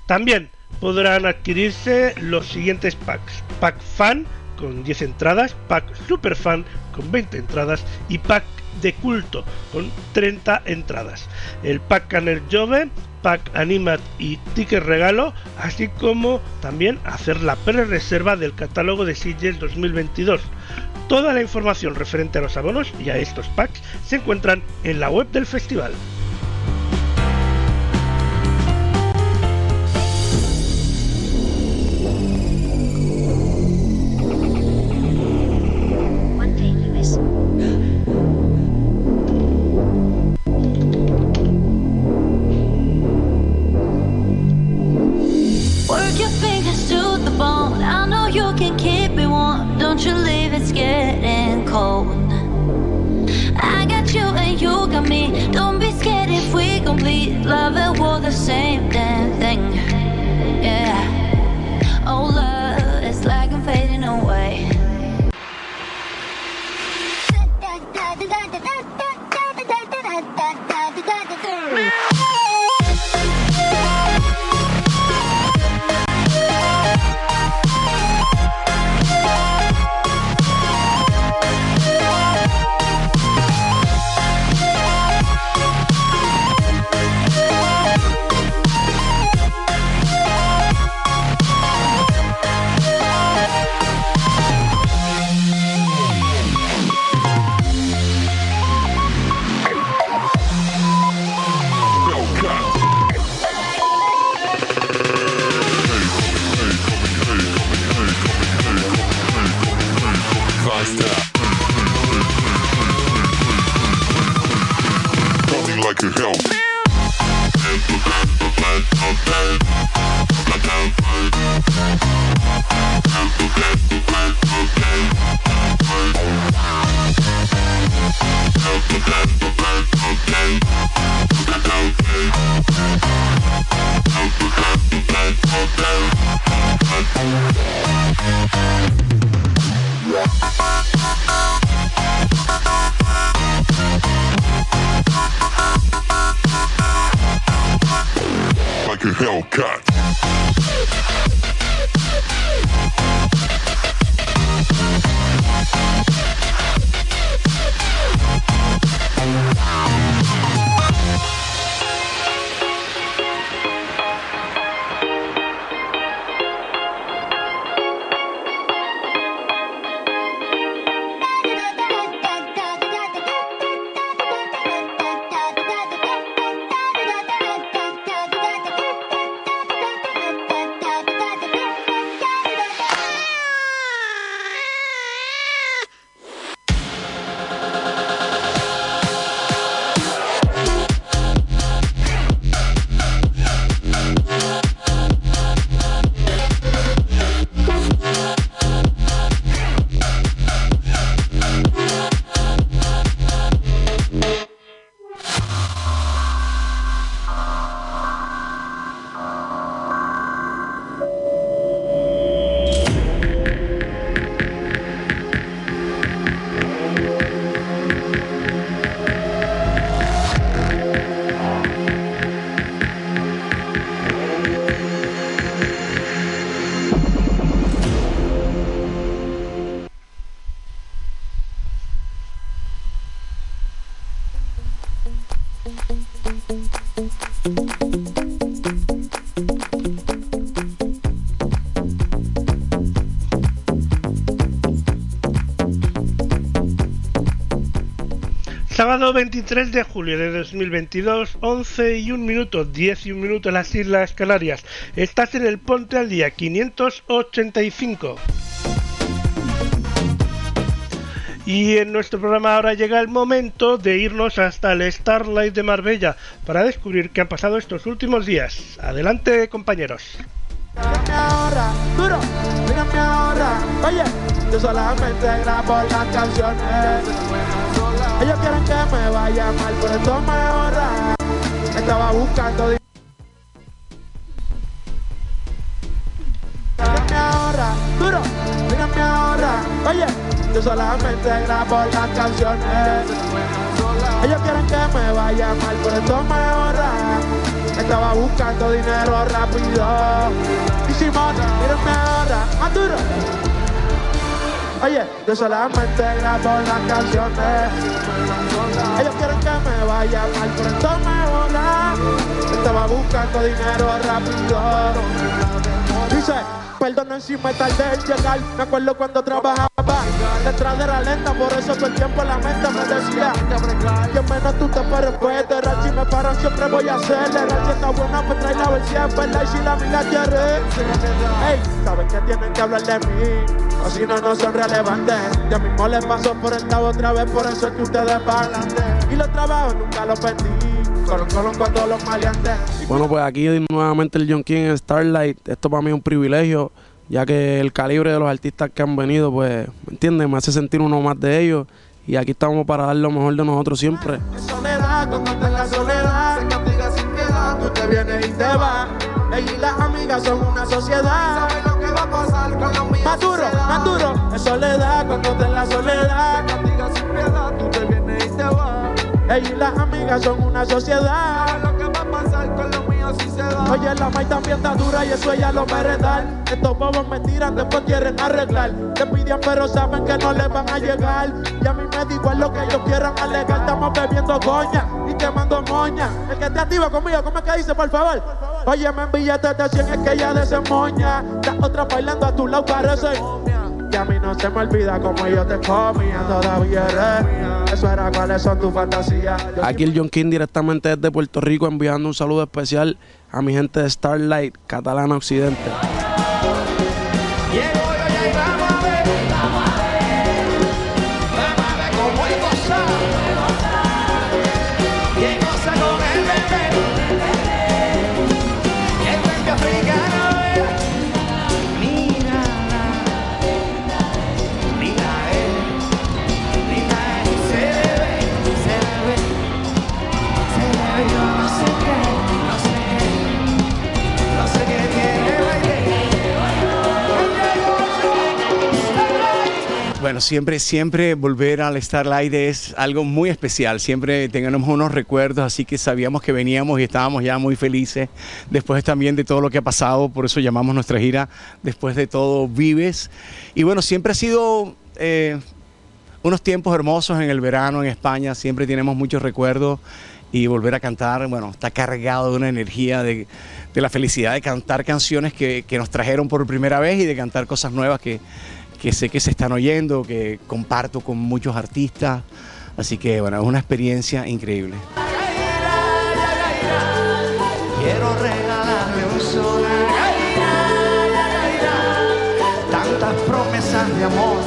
S1: También podrán adquirirse los siguientes packs: Pack Fan con 10 entradas, Pack Super Fan con 20 entradas y Pack de culto con 30 entradas. El Pack Canner Jove, Pack Animat y Ticket Regalo, así como también hacer la pre-reserva del catálogo de Sitges 2022. Toda la información referente a los abonos y a estos packs se encuentran en la web del festival. Sábado 23 de julio de 2022, 11 y 1 minuto, 10 y 1 minuto en las Islas Canarias. Estás en el Ponte al Día 585. Y en nuestro programa ahora llega el momento de irnos hasta el Starlight de Marbella para descubrir qué ha pasado estos últimos días. Adelante, compañeros.
S25: Ellos quieren que me vaya mal, por esto me ahorra. Estaba buscando dinero. Ahora, duro, mírame ahora. Oye, yo solamente grabo las canciones. Ellos quieren que me vaya mal, por esto me ahorra. Estaba buscando dinero rápido. Y Simón, mírenme ahora, más duro. Oye, yo solamente grabo las canciones. Ellos quieren que me vaya mal, por esto me ahorra. Estaba buscando dinero rápido. Dice, perdonen si me tardé en llegar. Me acuerdo cuando trabajaba detrás de la lenta, por eso todo el tiempo la mente me decía que menos tú te pares respeto. Rachi me paran, siempre voy a hacerle. Rachi está buena, pues trae la versión, ¿verdad? Y si la amiga quiere, ey, saben que tienen que hablar de mí. O si no, no son relevantes. Ya mismo les paso por el lado otra vez, por eso es que ustedes van Y los trabajos nunca los perdí. Colón con todos los maleantes.
S26: Bueno, pues aquí nuevamente el John King en Starlight. Esto para mí es un privilegio, ya que el calibre de los artistas que han venido, pues, ¿me entiendes? Me hace sentir uno más de ellos. Y aquí estamos para dar lo mejor de nosotros siempre.
S25: soledad, cuando en la soledad, se castiga sin piedad, tú te vienes y te vas. Ella y las amigas son una sociedad. Más duro, más duro. Es soledad, cuando en la soledad, castiga sin piedad, tú te vienes y te vas. Ella y las amigas son una sociedad. ¿Sabes lo que va a pasar con los míos si se da? Oye, la maíz también está dura y eso ella lo merece dar. Estos bobos me tiran, después quieren arreglar. Te piden pero saben que no les van a llegar. Y a mí me da igual lo que ellos quieran alegar. Estamos bebiendo coña y quemando moña. El que te activa conmigo, ¿cómo es que dice, por favor? Oye, me billetes de 100 es que ella desemoña. Las otras bailando a tu lado parecen. Y a mí no se me olvida como yo te comía, todavía eres. Eso era cuáles son tus fantasías.
S26: Aquí el John King directamente desde Puerto Rico enviando un saludo especial a mi gente de Starlight, Catalana Occidente.
S27: Siempre, siempre volver al Starlight es algo muy especial. Siempre tenemos unos recuerdos, así que sabíamos que veníamos y estábamos ya muy felices. Después también de todo lo que ha pasado, por eso llamamos nuestra gira Después de todo Vives. Y bueno, siempre ha sido eh, unos tiempos hermosos en el verano en España. Siempre tenemos muchos recuerdos y volver a cantar, bueno, está cargado de una energía de, de la felicidad de cantar canciones que, que nos trajeron por primera vez y de cantar cosas nuevas que, que sé que se están oyendo, que comparto con muchos artistas. Así que bueno, es una experiencia increíble.
S25: Quiero regalarle un sol. Tantas promesas de amor.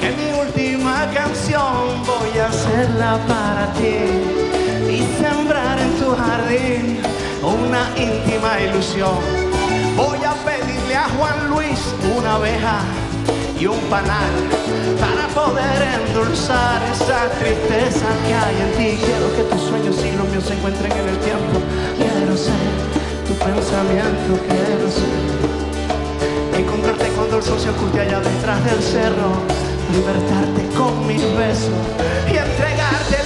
S25: Que mi última canción voy a hacerla para ti. Y sembrar en tu jardín una íntima ilusión. Voy a pedirle a Juan Luis una abeja y un panal para poder endulzar esa tristeza que hay en ti. Quiero que tus sueños y los míos se encuentren en el tiempo. Quiero ser tu pensamiento, quiero ser. Encontrarte cuando el sol se oculte allá detrás del cerro. Libertarte con mis besos y entregarte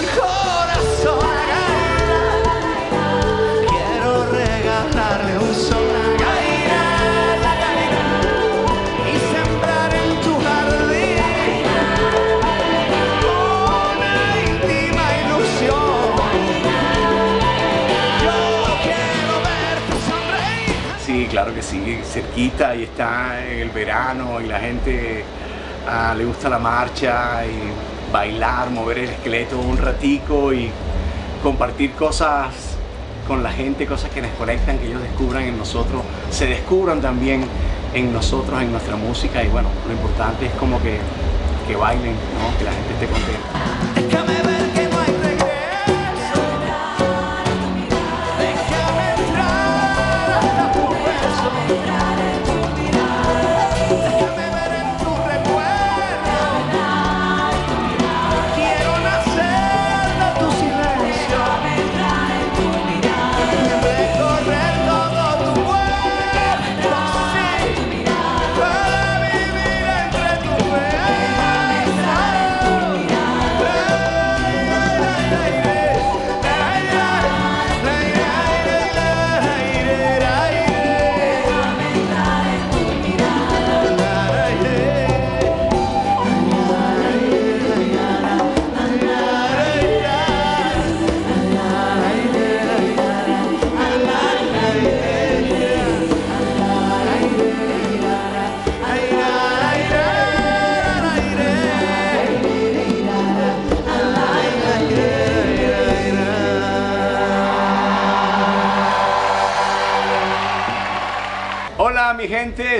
S27: claro que sí, cerquita y está en el verano y la gente ah, le gusta la marcha y bailar, mover el esqueleto un ratico y compartir cosas con la gente, cosas que nos conectan, que ellos descubran en nosotros, se descubran también en nosotros, en nuestra música y bueno, lo importante es como que, que bailen, ¿no? que la gente esté contenta.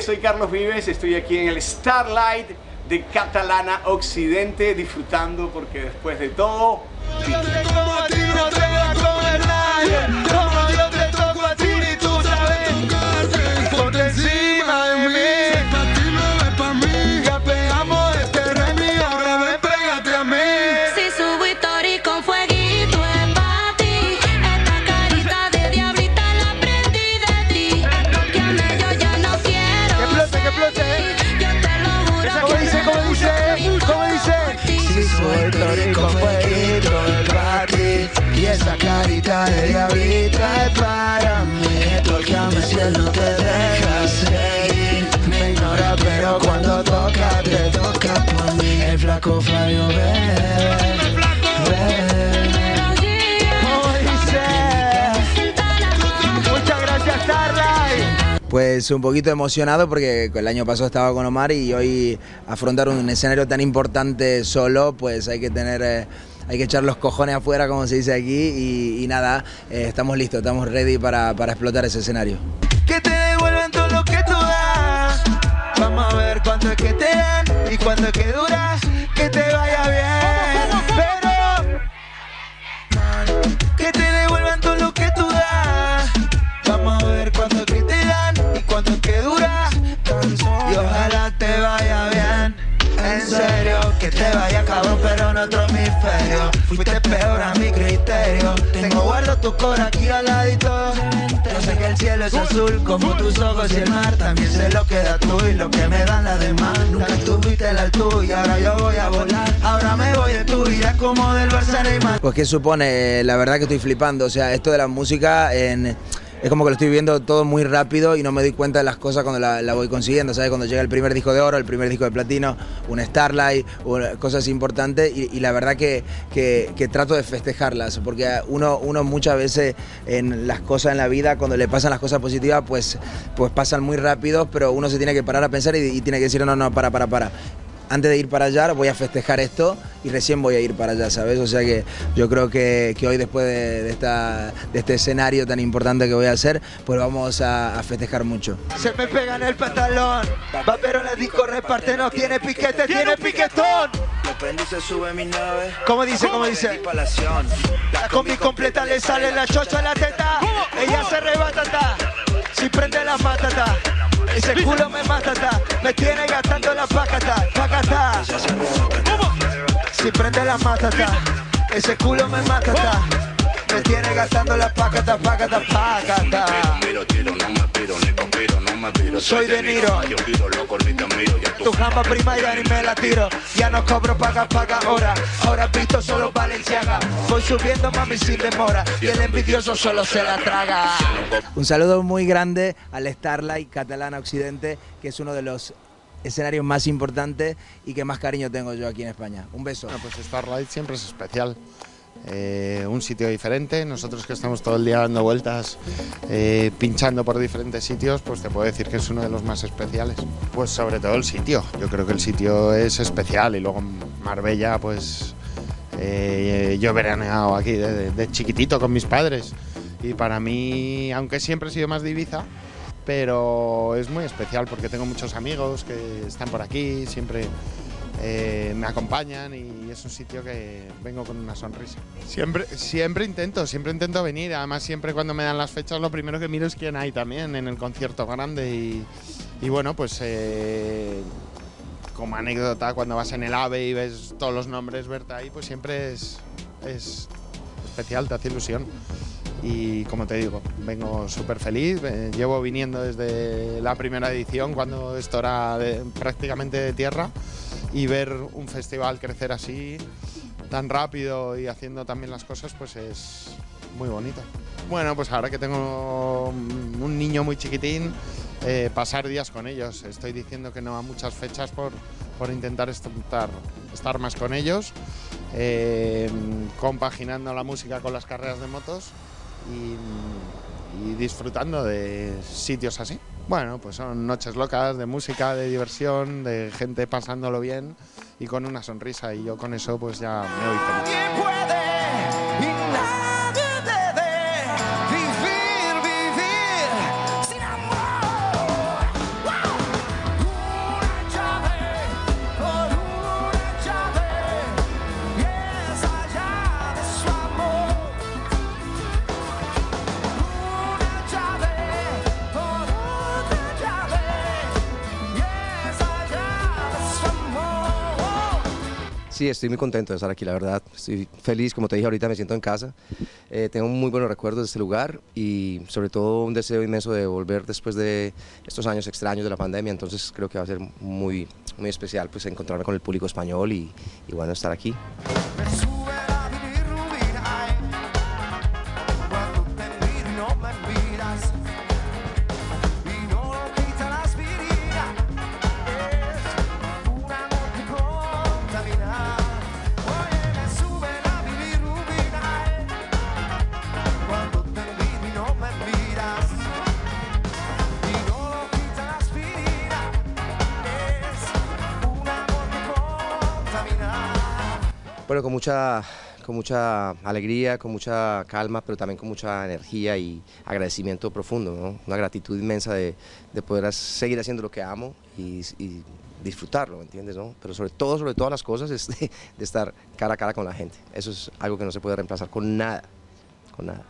S27: Soy Carlos Vives, estoy aquí en el Starlight de Catalana Occidente disfrutando porque después de todo...
S28: Pues un poquito emocionado porque el año pasado estaba con Omar y hoy afrontar un escenario tan importante solo, pues hay que tener, eh, hay que echar los cojones afuera, como se dice aquí, y, nada, eh, estamos listos, estamos ready para, para explotar ese escenario.
S13: que te devuelvan todo lo que tú das. Vamos a ver cuánto es que te dan y cuánto es que duras. Que te vaya Tu cora aquí al ladito. Yo sé que el cielo es azul como tus ojos y el mar también sé lo que da tú y lo que me dan las demás. Nunca tuviste la tuya, ahora yo voy a volar. Ahora me voy de tu vida como del Barça Neymar.
S28: Pues qué supone, la verdad que estoy flipando, o sea, esto de la música en- es como que lo estoy viendo todo muy rápido y no me doy cuenta de las cosas cuando la, voy consiguiendo, ¿sabes? Cuando llega el primer disco de oro, el primer disco de platino, un Starlight, cosas importantes y, la verdad que, que- que trato de festejarlas, porque uno, uno muchas veces en las cosas en la vida, cuando le pasan las cosas positivas, pues, pues pasan muy rápido, pero uno se tiene que parar a pensar y, y tiene que decir, no, no, para, para, para antes de ir para allá voy a festejar esto y recién voy a ir para allá, ¿sabes? O sea que yo creo que, que hoy después de, de esta, de este escenario tan importante que voy a hacer, pues vamos a, a festejar mucho.
S13: Se me pega en el pantalón. Va pero la disco reparte, no tiene piquete, tiene piquetón.
S29: Se sube mi nave.
S13: ¿Cómo dice, cómo dice? La combi completa le sale la chocha a la teta. Ella se rebata, ta. Si prende la matata. Ese culo me mata, ta. Me tiene gastando la pacata, pacata. Si prende la matata. Ese culo me mata, ta. Me tiene gastando la pacata, pacata, pacata. Soy de Niro. Tu jamba prima y Dani me la tiro. Ya no cobro paga, paga ahora. Ahora visto solo Valenciaga. Voy subiendo mami sin demora. Y el envidioso solo se la traga.
S28: Un saludo muy grande al Starlight Catalana Occidente, que es uno de los escenarios más importantes y que más cariño tengo yo aquí en España. Un beso.
S30: pues Starlight siempre es especial. Eh, un sitio diferente, nosotros que estamos todo el día dando vueltas, eh, pinchando por diferentes sitios, pues te puedo decir que es uno de los más especiales. Pues sobre todo el sitio, yo creo que el sitio es especial y luego Marbella, pues eh, yo he veraneado aquí de, de chiquitito con mis padres. Y para mí, aunque siempre he sido más de pero es muy especial porque tengo muchos amigos que están por aquí, siempre eh, me acompañan y es un sitio que vengo con una sonrisa. Siempre, siempre intento, siempre intento venir. Además, siempre cuando me dan las fechas, lo primero que miro es quién hay también en el concierto grande. Y, y bueno, pues eh, como anécdota, cuando vas en el AVE y ves todos los nombres, verte ahí, pues siempre es, es especial, te hace ilusión. Y como te digo, vengo súper feliz. eh, Llevo viniendo desde la primera edición, cuando esto era de- prácticamente de tierra, y ver un festival crecer así, tan rápido y haciendo también las cosas, pues es muy bonito. Bueno, pues ahora que tengo un niño muy chiquitín, eh, pasar días con ellos. Estoy diciendo que no a muchas fechas por, por intentar estar, estar más con ellos, eh, compaginando la música con las carreras de motos y disfrutando de sitios así. Bueno, pues son noches locas de música, de diversión, de gente pasándolo bien y con una sonrisa y yo con eso pues ya me voy feliz.
S31: Sí, estoy muy contento de estar aquí, la verdad. Estoy feliz, como te dije ahorita, me siento en casa. Eh, tengo muy buenos recuerdos de este lugar y sobre todo un deseo inmenso de volver después de estos años extraños de la pandemia. Entonces creo que va a ser muy, muy especial pues, encontrarme con el público español y, y bueno, estar aquí. Con mucha alegría, con mucha calma, pero también con mucha energía y agradecimiento profundo. Una gratitud inmensa de, de poder seguir haciendo lo que amo y, disfrutarlo, ¿me entiendes? Pero sobre todo, sobre todas las cosas, es de, estar cara a cara con la gente. Eso es algo que no se puede reemplazar con nada, con nada.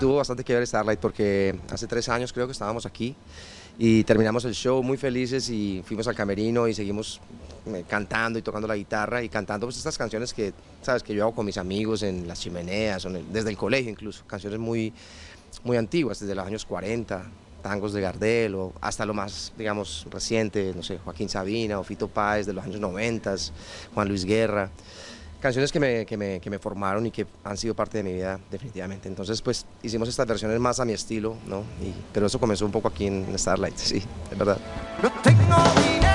S31: Tuvo bastante que ver Starlight porque hace tres años creo que estábamos aquí y terminamos el show muy felices y fuimos al camerino y seguimos eh, cantando y tocando la guitarra y cantando pues estas canciones que, sabes, que yo hago con mis amigos en las chimeneas, desde el colegio incluso, canciones muy, muy antiguas, desde los años 40, tangos de Gardel o hasta lo más, digamos, reciente, no sé, Joaquín Sabina o Fito Páez de los años 90, Juan Luis Guerra canciones que me, que, me, que me formaron y que han sido parte de mi vida definitivamente. Entonces, pues hicimos estas versiones más a mi estilo, ¿no? Y, pero eso comenzó un poco aquí en Starlight, sí, es verdad.
S13: No tengo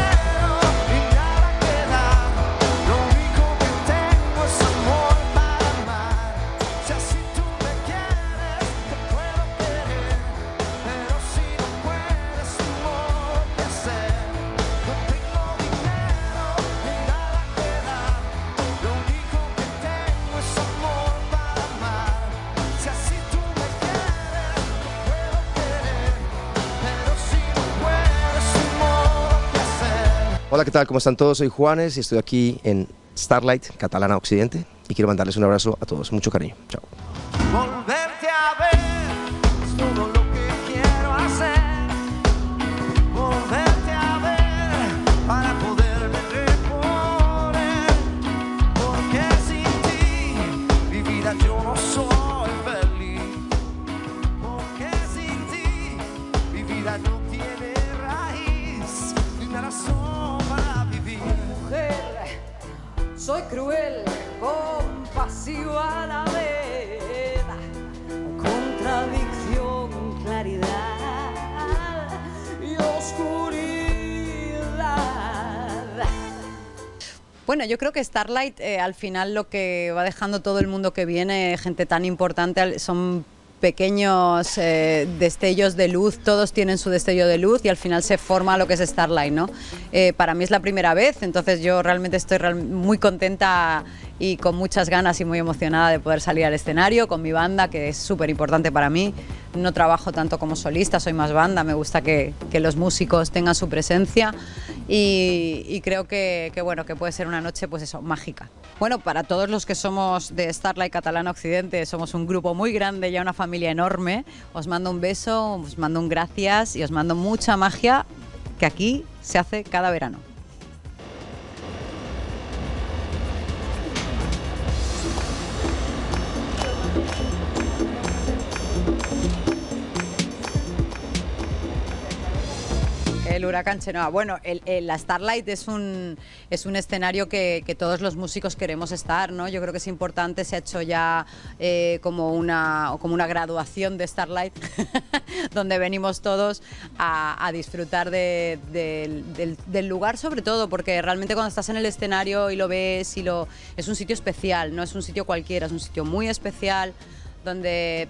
S31: ¿Cómo están todos? Soy Juanes y estoy aquí en Starlight, Catalana Occidente, y quiero mandarles un abrazo a todos. Mucho cariño. Chao.
S13: Soy
S32: cruel, compasiva a la vez, contradicción, claridad y oscuridad.
S33: Bueno, yo creo que Starlight eh, al final lo que va dejando todo el mundo que viene, gente tan importante, son pequeños eh, destellos de luz, todos tienen su destello de luz y al final se forma lo que es Starlight, ¿no? Eh, para mí es la primera vez, entonces yo realmente estoy muy contenta y con muchas ganas y muy emocionada de poder salir al escenario con mi banda, que es súper importante para mí. No trabajo tanto como solista, soy más banda, me gusta que, que los músicos tengan su presencia y, creo que, que, bueno, que puede ser una noche pues eso, mágica. Bueno, para todos los que somos de Starlight Catalana Occidente, somos un grupo muy grande, ya una familia enorme, os mando un beso, os mando un gracias y os mando mucha magia que aquí se hace cada verano. El huracán Chenoa. Bueno, la Starlight es un, es un escenario que, todos los músicos queremos estar, ¿no? Yo creo que es importante, se ha hecho ya eh, como, una, como una graduación de Starlight, donde venimos todos a, disfrutar de- del- del, del lugar sobre todo, porque realmente cuando estás en el escenario y lo ves y lo... Es un sitio especial, no es un sitio cualquiera, es un sitio muy especial donde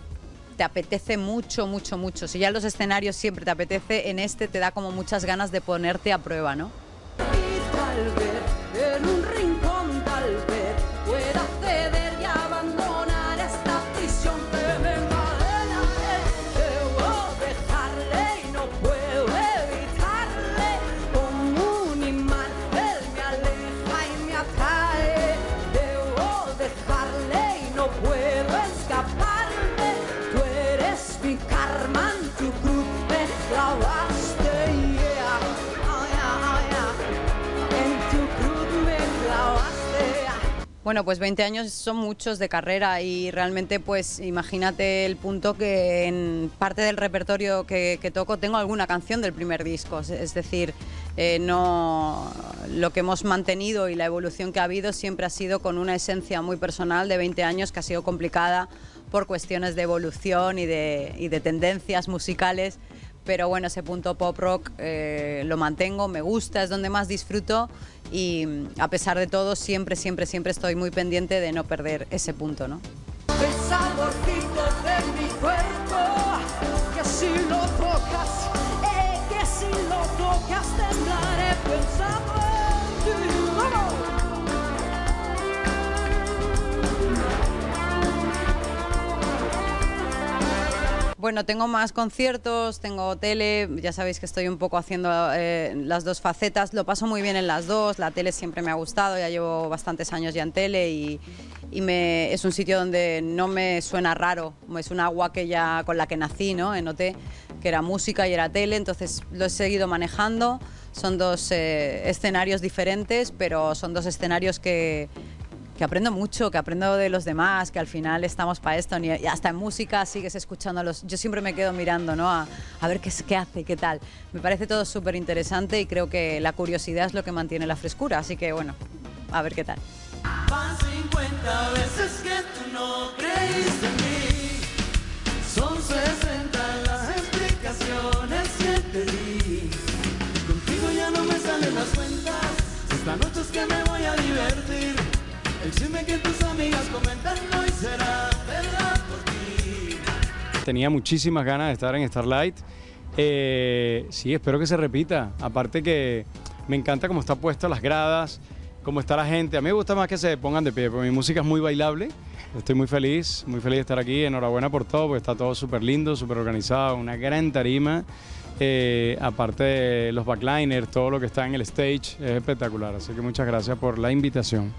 S33: te apetece mucho, mucho, mucho. Si ya los escenarios siempre te apetece, en este te da como muchas ganas de ponerte a prueba, ¿no? Bueno, pues 20 años son muchos de carrera y realmente pues imagínate el punto que en parte del repertorio que, toco tengo alguna canción del primer disco, es- decir, eh, no lo que hemos mantenido y la evolución que ha habido siempre ha sido con una esencia muy personal de 20 años que ha sido complicada por cuestiones de evolución y de tendencias musicales pero bueno, ese punto pop rock eh, lo mantengo, me gusta, es donde más disfruto. Y mm, a pesar de todo siempre, siempre, siempre estoy muy pendiente de no perder ese punto, ¿no? Bueno, tengo más conciertos, tengo tele, ya sabéis que estoy un poco haciendo eh, las dos facetas, lo paso muy bien en las dos, la tele siempre me ha gustado, ya llevo bastantes años ya en tele y, y me, es un sitio donde no me suena raro, es un agua que ya con la que nací, ¿no? En OT, que era música y era tele, entonces lo he seguido manejando, son dos eh, escenarios diferentes, pero son dos escenarios que, que aprendo mucho, que aprendo de los demás, que al final estamos para esto, ni- hasta en música sigues escuchando a los... Yo siempre me quedo mirando, ¿no? A, a ver qué, qué hace, qué tal. Me parece todo súper interesante y creo que la curiosidad es lo que mantiene la frescura, así que bueno, a ver qué tal.
S34: Van 50 veces que tú no creíste en mí. Son 60
S35: Tenía muchísimas ganas de estar en Starlight. Eh, sí, espero que se repita. Aparte que me encanta cómo está puesto las gradas, cómo está la gente. A mí me gusta más que se pongan de pie, porque mi música es muy bailable. Estoy muy feliz, muy feliz de estar aquí. Enhorabuena por todo, porque está todo súper lindo, súper organizado, una gran tarima. Eh, aparte los backliners, todo lo que está en el stage es espectacular. Así que muchas gracias por la invitación.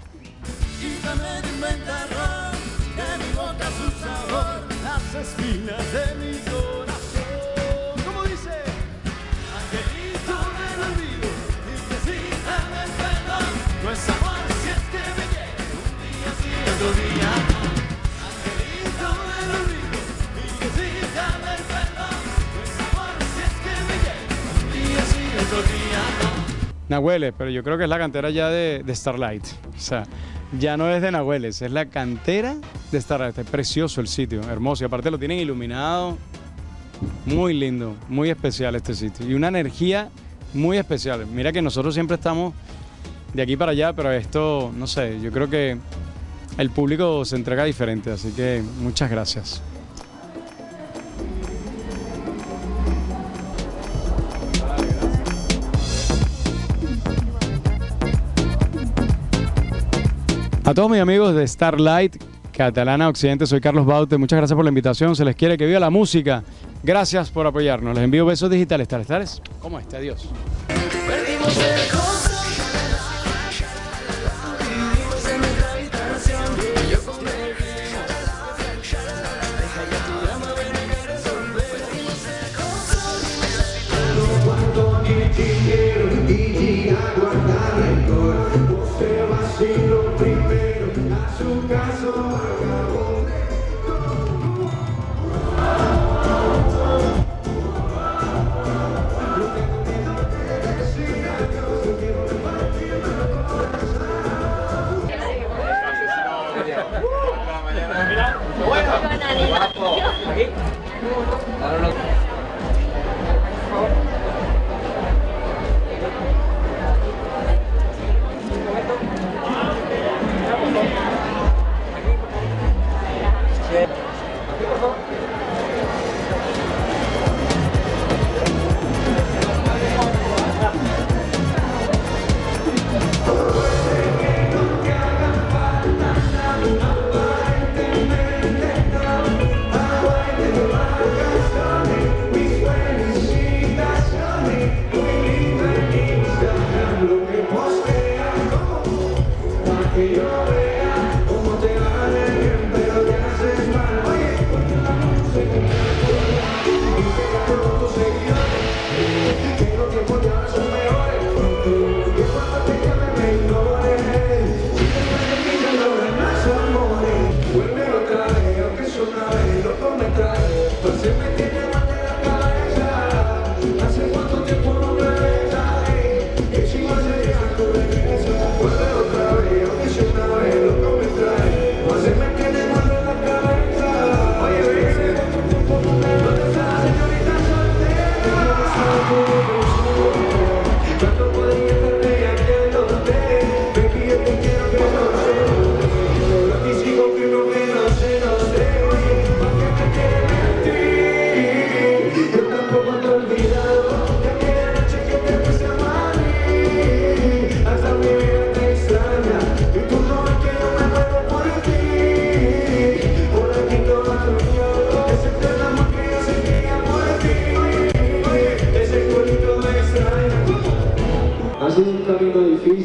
S34: Y también inventa ron, que mi boca su sabor, las espinas de mi corazón. ¿Cómo dice? Angelito del olvido, sí, dame el perdón. No es amor si es que me llega un día sí, otro día no. Angelito del olvido, sí, dame el perdón. No amor si es que me
S35: Nahueles, pero yo creo que es la cantera ya de, de Starlight. O sea, ya no es de Nahueles, es la cantera de Starlight. Es precioso el sitio, hermoso. Aparte lo tienen iluminado. Muy lindo, muy especial este sitio. Y una energía muy especial. Mira que nosotros siempre estamos de aquí para allá, pero esto, no sé, yo creo que el público se entrega diferente. Así que muchas gracias. A todos mis amigos de Starlight, Catalana Occidente, soy Carlos Baute. Muchas gracias por la invitación. Se les quiere que viva la música. Gracias por apoyarnos. Les envío besos digitales. Tales, tales. ¿Cómo está? Adiós.
S17: Perdimos el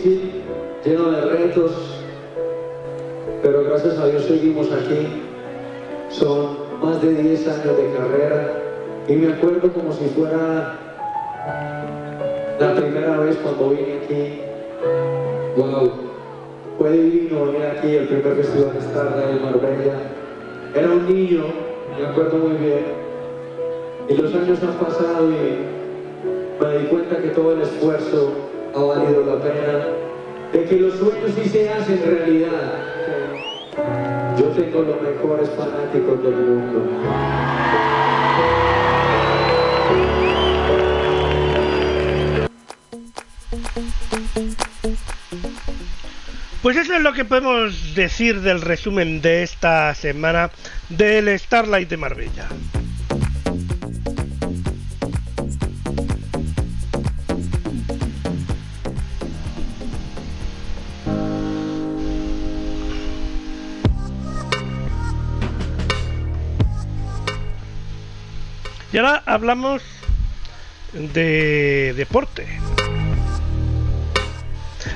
S36: difícil, lleno de retos, pero gracias a Dios seguimos aquí. Son más de 10 años de carrera y me acuerdo como si fuera la primera vez cuando vine aquí. Wow, fue divino venir aquí el primer festival Starlight en Marbella. Era un niño, me acuerdo muy bien. Y los años han pasado y me di cuenta que todo el esfuerzo ha valido la pena, de que los sueños sí se hacen realidad. Yo tengo los mejores fanáticos del mundo.
S1: Pues eso es lo que podemos decir del resumen de esta semana del Starlight de Marbella. Y ahora hablamos de deporte.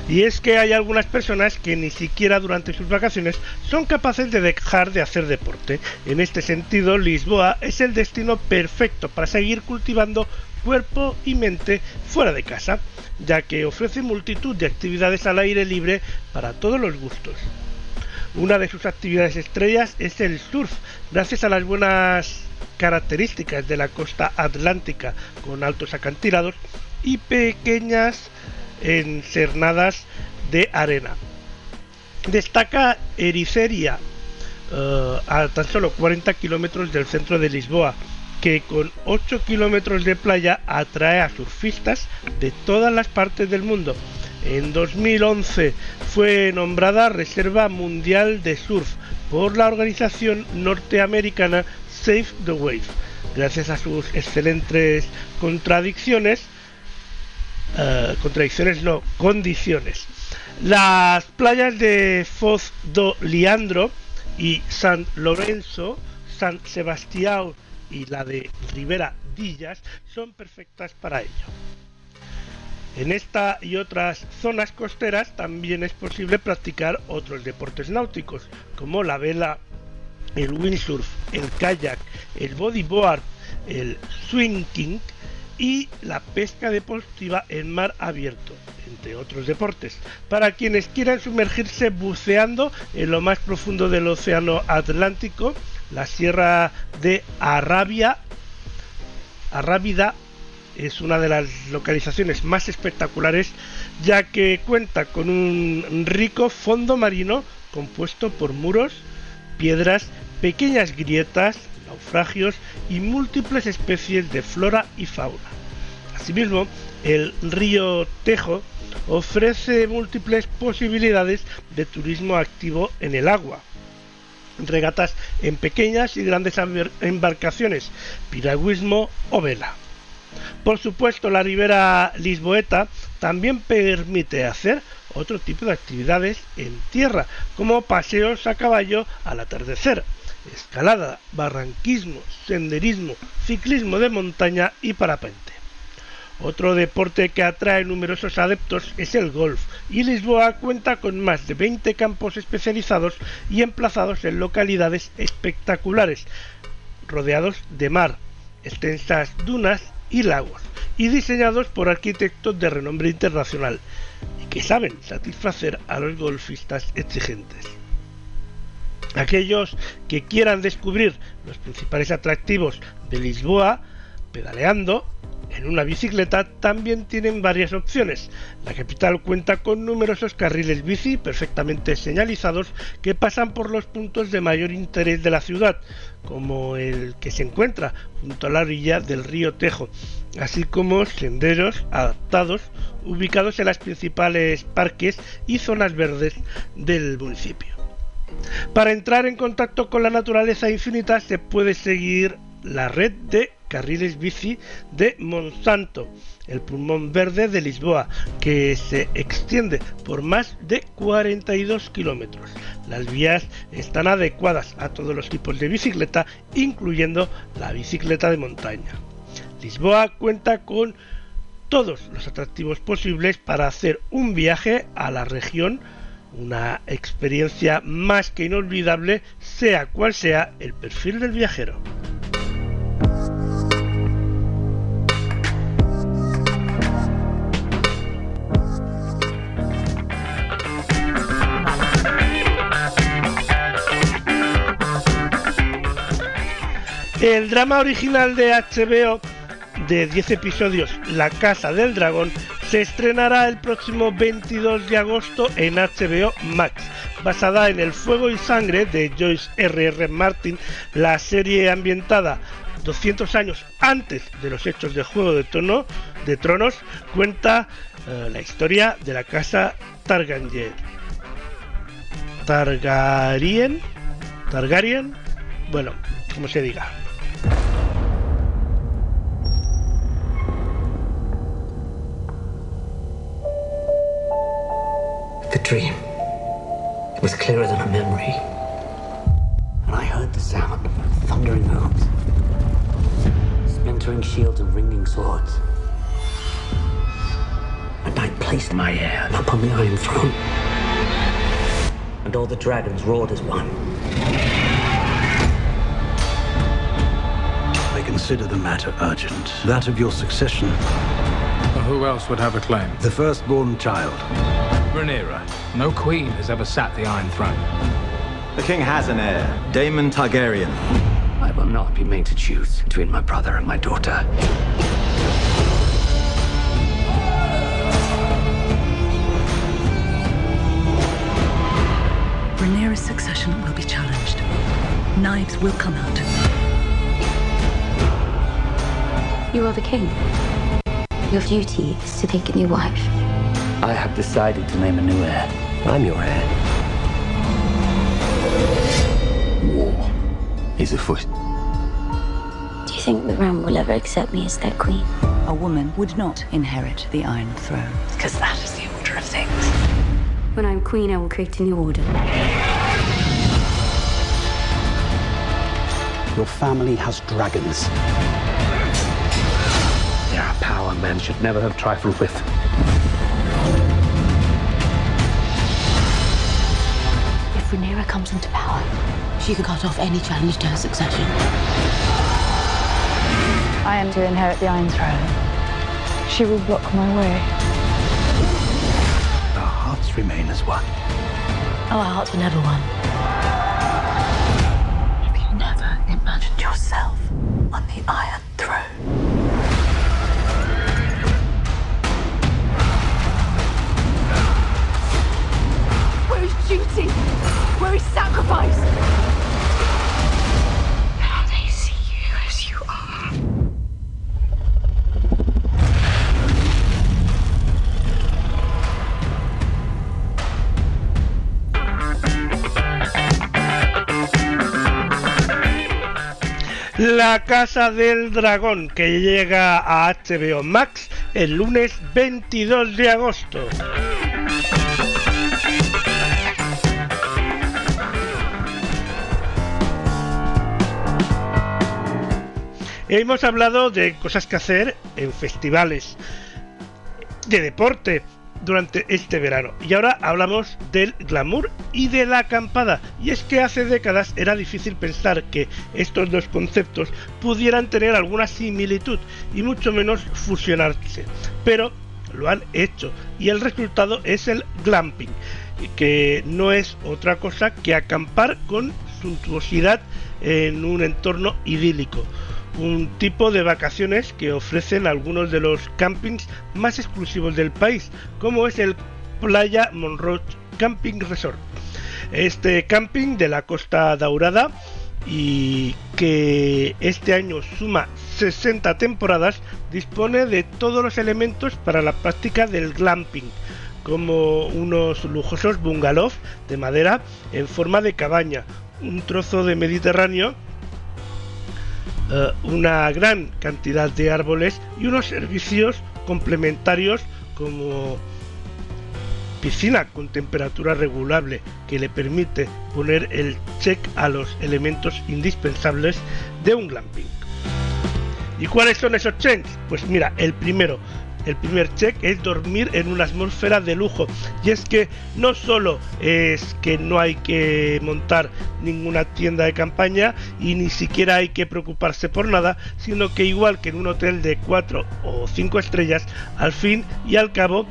S1: Y es que hay algunas personas que ni siquiera durante sus vacaciones son capaces de dejar de hacer deporte. En este sentido, Lisboa es el destino perfecto para seguir cultivando cuerpo y mente fuera de casa, ya que ofrece multitud de actividades al aire libre para todos los gustos. Una de sus actividades estrellas es el surf, gracias a las buenas características de la costa atlántica con altos acantilados y pequeñas ensernadas de arena. Destaca Ericeria, eh, a tan solo 40 kilómetros del centro de Lisboa, que con 8 kilómetros de playa atrae a surfistas de todas las partes del mundo. En 2011 fue nombrada Reserva Mundial de Surf por la organización norteamericana Save the Wave, gracias a sus excelentes contradicciones, eh, contradicciones no, condiciones. Las playas de Foz do Leandro y San Lorenzo, San Sebastián y la de Ribera Dillas son perfectas para ello. En esta y otras zonas costeras también es posible practicar otros deportes náuticos, como la vela, el windsurf, el kayak, el bodyboard, el swinging y la pesca deportiva en mar abierto, entre otros deportes, para quienes quieran sumergirse buceando en lo más profundo del océano Atlántico, la sierra de Arabia, es una de las localizaciones más espectaculares ya que cuenta con un rico fondo marino compuesto por muros, piedras, pequeñas grietas, naufragios y múltiples especies de flora y fauna. Asimismo, el río Tejo ofrece múltiples posibilidades de turismo activo en el agua. Regatas en pequeñas y grandes embarcaciones, piragüismo o vela. Por supuesto, la ribera lisboeta también permite hacer otro tipo de actividades en tierra, como paseos a caballo al atardecer, escalada, barranquismo, senderismo, ciclismo de montaña y parapente. Otro deporte que atrae numerosos adeptos es el golf, y Lisboa cuenta con más de 20 campos especializados y emplazados en localidades espectaculares, rodeados de mar, extensas dunas y lagos, y diseñados por arquitectos de renombre internacional, y que saben satisfacer a los golfistas exigentes. Aquellos que quieran descubrir los principales atractivos de Lisboa, pedaleando, en una bicicleta también tienen varias opciones. La capital cuenta con numerosos carriles bici perfectamente señalizados que pasan por los puntos de mayor interés de la ciudad, como el que se encuentra junto a la orilla del río Tejo, así como senderos adaptados ubicados en las principales parques y zonas verdes del municipio. Para entrar en contacto con la naturaleza infinita se puede seguir la red de carriles bici de Monsanto, el pulmón verde de Lisboa, que se extiende por más de 42 kilómetros. Las vías están adecuadas a todos los tipos de bicicleta, incluyendo la bicicleta de montaña. Lisboa cuenta con todos los atractivos posibles para hacer un viaje a la región, una experiencia más que inolvidable, sea cual sea el perfil del viajero. El drama original de HBO de 10 episodios, La Casa del Dragón, se estrenará el próximo 22 de agosto en HBO Max. Basada en El Fuego y Sangre de Joyce R.R. Martin, la serie ambientada 200 años antes de los hechos de Juego de, Trono, de Tronos cuenta eh, la historia de la casa Targaryen. Targaryen, Targaryen, bueno, como se diga.
S37: The dream. It was clearer than a memory. And I heard the sound of thundering hooves, splintering shields and ringing swords. And I placed my heir upon the Iron Throne. And all the dragons roared as one.
S38: I consider the matter urgent. That of your succession.
S39: who else would have a claim?
S38: The firstborn child.
S39: Rhaenyra, no queen has ever sat the Iron Throne.
S40: The king has an heir, Daemon Targaryen.
S37: I will not be made to choose between my brother and my daughter.
S41: Rhaenyra's succession will be challenged. Knives will come out.
S42: You are the king. Your duty is to take a new wife.
S37: I have decided to name a new heir. I'm your heir. War is afoot.
S42: Do you think the realm will ever accept me as their queen?
S41: A woman would not inherit the Iron Throne, because that is the order of things.
S42: When I'm queen, I will create a new order.
S38: Your family has dragons. They are a power men should never have trifled with.
S42: Comes into power, she can cut off any challenge to her succession.
S43: I am to inherit the Iron Throne. She will block my way.
S38: Our hearts remain as one.
S42: Oh, our hearts were never one.
S34: Sacrifice?
S42: Now they see you as you are.
S1: La Casa del Dragón, que llega a HBO Max el lunes 22 de agosto. Hemos hablado de cosas que hacer en festivales, de deporte durante este verano. Y ahora hablamos del glamour y de la acampada. Y es que hace décadas era difícil pensar que estos dos conceptos pudieran tener alguna similitud y mucho menos fusionarse. Pero lo han hecho y el resultado es el glamping, que no es otra cosa que acampar con suntuosidad en un entorno idílico un tipo de vacaciones que ofrecen algunos de los campings más exclusivos del país, como es el Playa Monroe Camping Resort. Este camping de la Costa Daurada y que este año suma 60 temporadas, dispone de todos los elementos para la práctica del glamping, como unos lujosos bungalows de madera en forma de cabaña, un trozo de Mediterráneo eh, una gran cantidad de árboles y unos servicios complementarios como piscina con temperatura regulable que le permite poner el check a los elementos indispensables de un glamping. ¿Y cuáles son esos checks? Pues mira, el primero, el primer check es dormir en una atmósfera de lujo. Y es que no solo es que no hay que montar ninguna tienda de campaña y ni siquiera hay que preocuparse por nada, sino que igual que en un hotel de 4 o 5 estrellas, al fin y al cabo,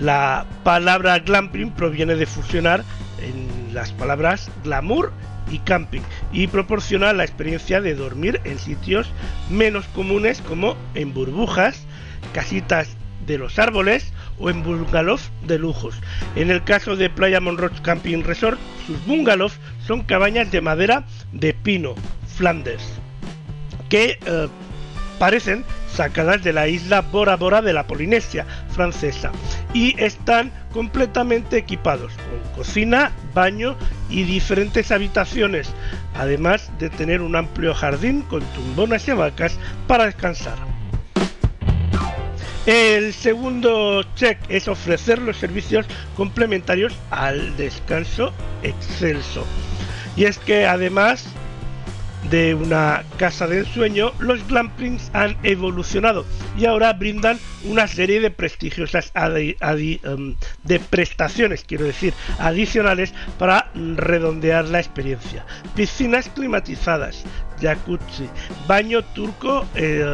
S1: la palabra glamping proviene de fusionar en las palabras glamour y camping y proporciona la experiencia de dormir en sitios menos comunes como en burbujas, casitas de los árboles o en bungalows de lujos. En el caso de Playa Monroe Camping Resort, sus bungalows son cabañas de madera de pino, Flanders, que eh, parecen sacadas de la isla Bora Bora de la Polinesia francesa y están completamente equipados con cocina, baño y diferentes habitaciones, además de tener un amplio jardín con tumbonas y vacas para descansar. El segundo check es ofrecer los servicios complementarios al descanso excelso. Y es que además de una casa de ensueño, los glampings han evolucionado y ahora brindan una serie de prestigiosas em, de prestaciones, quiero decir, adicionales para redondear la experiencia. Piscinas climatizadas, jacuzzi, baño turco eh,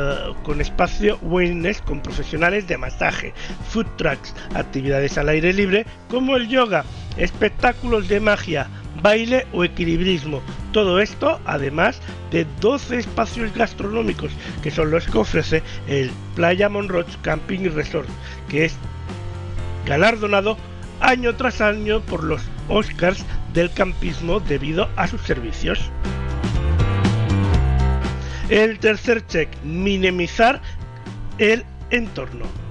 S1: con espacio wellness con profesionales de masaje, food trucks, actividades al aire libre como el yoga, espectáculos de magia, baile o equilibrismo. Todo esto además de 12 espacios gastronómicos que son los que ofrece el Playa Monroe Camping Resort, que es galardonado año tras año por los Oscars del campismo debido a sus servicios. El tercer check, minimizar el entorno.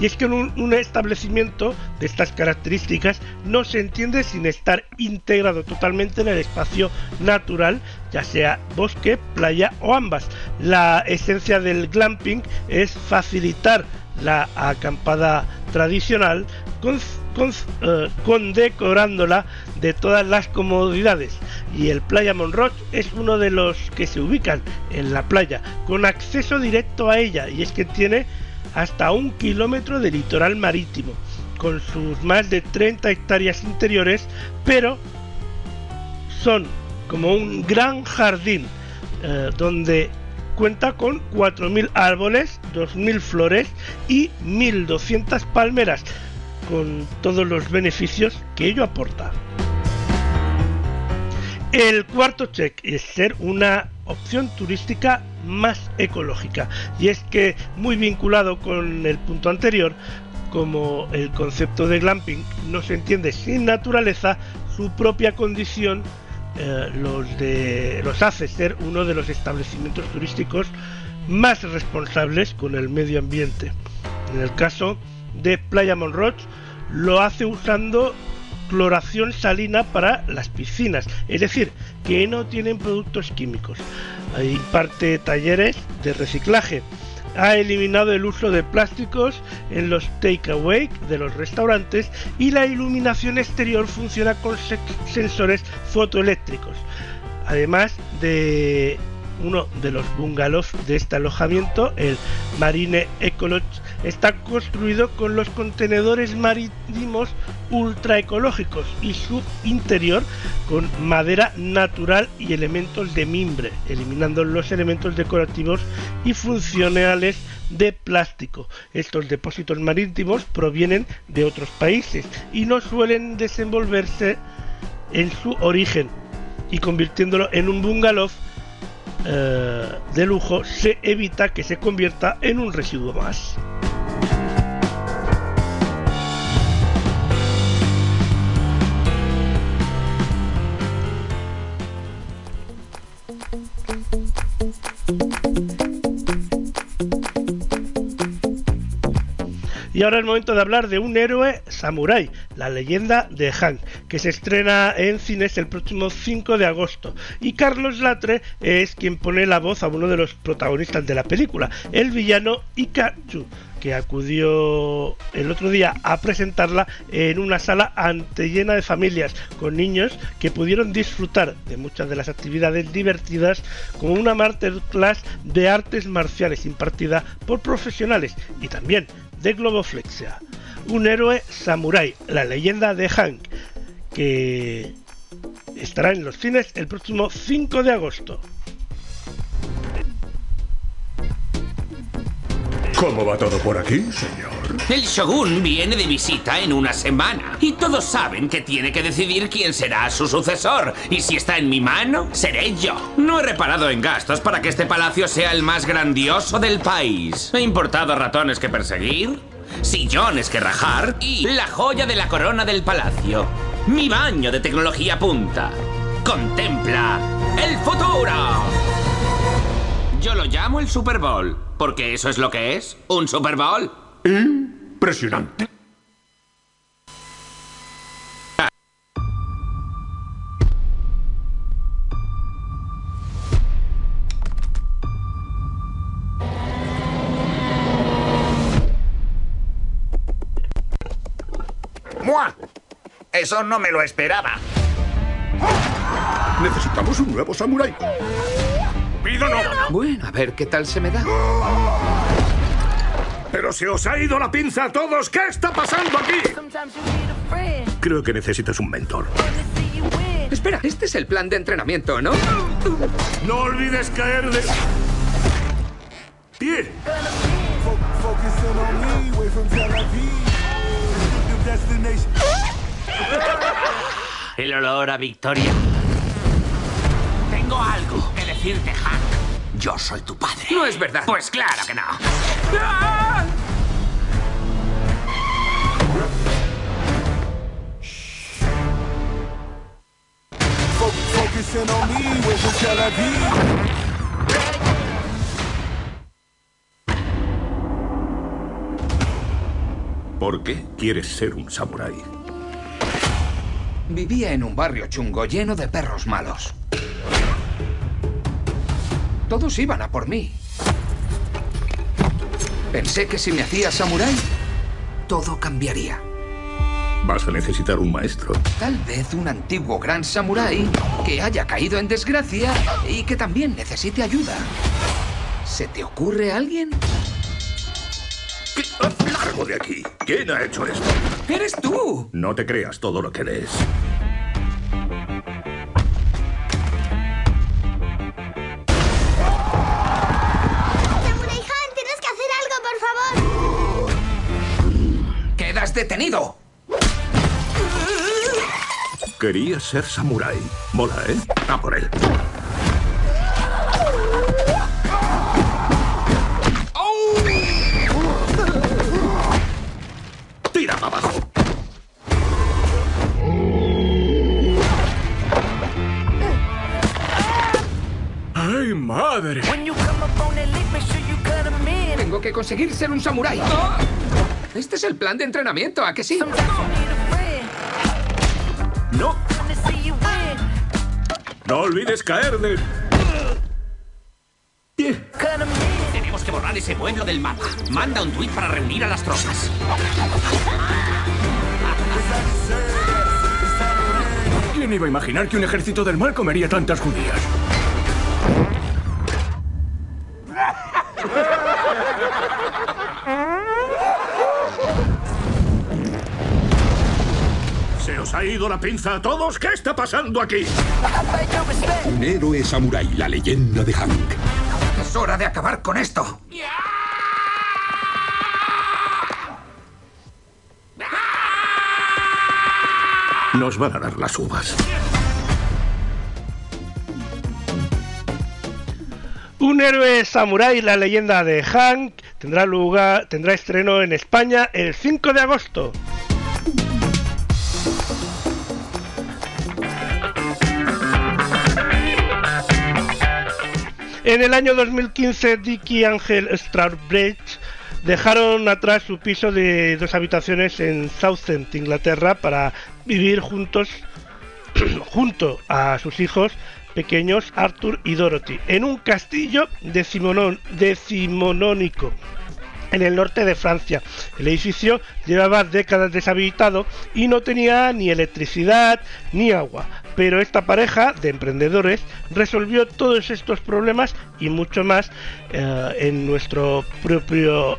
S1: Y es que un, un establecimiento de estas características no se entiende sin estar integrado totalmente en el espacio natural, ya sea bosque, playa o ambas. La esencia del glamping es facilitar la acampada tradicional con, con- eh, condecorándola de todas las comodidades y el Playa Monroch es uno de los que se ubican en la playa con acceso directo a ella y es que tiene hasta un kilómetro de litoral marítimo con sus más de 30 hectáreas interiores pero son como un gran jardín eh, donde cuenta con 4.000 árboles, 2.000 flores y 1.200 palmeras, con todos los beneficios que ello aporta. El cuarto check es ser una opción turística más ecológica y es que muy vinculado con el punto anterior, como el concepto de glamping no se entiende sin naturaleza, su propia condición eh, los, de, los hace ser uno de los establecimientos turísticos más responsables con el medio ambiente. En el caso de Playa Monroch, lo hace usando cloración salina para las piscinas, es decir, que no tienen productos químicos. Imparte talleres de reciclaje. Ha eliminado el uso de plásticos en los takeaway de los restaurantes y la iluminación exterior funciona con se- sensores fotoeléctricos. Además de uno de los bungalows de este alojamiento, el Marine Ecolodge, está construido con los contenedores marítimos ultraecológicos y su interior con madera natural y elementos de mimbre, eliminando los elementos decorativos y funcionales de plástico. Estos depósitos marítimos provienen de otros países y no suelen desenvolverse en su origen y convirtiéndolo en un bungalow eh, de lujo se evita que se convierta en un residuo más. Y ahora es momento de hablar de un héroe samurái, la leyenda de Hank, que se estrena en cines el próximo 5 de agosto. Y Carlos Latre es quien pone la voz a uno de los protagonistas de la película, el villano Ikachu, que acudió el otro día a presentarla en una sala ante llena de familias con niños que pudieron disfrutar de muchas de las actividades divertidas como una masterclass de artes marciales impartida por profesionales y también de globoflexia. Un héroe samurái, la leyenda de Hank, que estará en los cines el próximo 5 de agosto.
S44: ¿Cómo va todo por aquí, señor?
S45: El Shogun viene de visita en una semana y todos saben que tiene que decidir quién será su sucesor. Y si está en mi mano, seré yo. No he reparado en gastos para que este palacio sea el más grandioso del país. He importado ratones que perseguir, sillones que rajar y la joya de la corona del palacio. Mi baño de tecnología punta. Contempla el futuro. Yo lo llamo el Super Bowl, porque eso es lo que es, un Super Bowl.
S44: Impresionante.
S46: ¡Mua! Eso no me lo esperaba.
S44: Necesitamos un nuevo samurái.
S46: ¡Pido no!
S47: Bueno, a ver qué tal se me da.
S44: Pero se os ha ido la pinza a todos. ¿Qué está pasando aquí? Creo que necesitas un mentor.
S47: Espera, este es el plan de entrenamiento, ¿no?
S44: No olvides caer de pie.
S45: El olor a victoria. Tengo algo que decirte, Hank. Yo soy tu padre.
S47: No es verdad.
S45: Pues claro que no.
S44: ¿Por qué quieres ser un samurái?
S47: Vivía en un barrio chungo lleno de perros malos. Todos iban a por mí. Pensé que si me hacía samurái, todo cambiaría.
S44: Vas a necesitar un maestro.
S47: Tal vez un antiguo gran samurái que haya caído en desgracia y que también necesite ayuda. ¿Se te ocurre alguien?
S44: ¿Qué? ¡Largo de aquí! ¿Quién ha hecho esto?
S47: ¡Eres tú!
S44: No te creas todo lo que lees. Quería ser samurái. Mola, ¿eh? A por él. Tira para abajo.
S39: ¡Ay, madre!
S47: Tengo que conseguir ser un samurái. Este es el plan de entrenamiento, ¿a que sí?
S44: No olvides caer de...
S45: Tenemos que borrar ese pueblo del mapa. Manda un tuit para reunir a las tropas.
S39: ¿Quién iba a imaginar que un ejército del mal comería tantas judías?
S44: ¿Se os ha ido la pinza a todos? ¿Qué está pasando aquí?
S48: Un héroe samurái, la leyenda de Hank.
S47: Es hora de acabar con esto.
S44: Nos van a dar las uvas.
S1: Un héroe samurái, la leyenda de Hank, tendrá lugar, tendrá estreno en España el 5 de agosto. En el año 2015, Dick y Ángel dejaron atrás su piso de dos habitaciones en Southend, Inglaterra, para vivir juntos junto a sus hijos pequeños Arthur y Dorothy en un castillo decimonón- decimonónico en el norte de Francia. El edificio llevaba décadas deshabitado y no tenía ni electricidad ni agua, pero esta pareja de emprendedores resolvió todos estos problemas y mucho más eh, en nuestro propio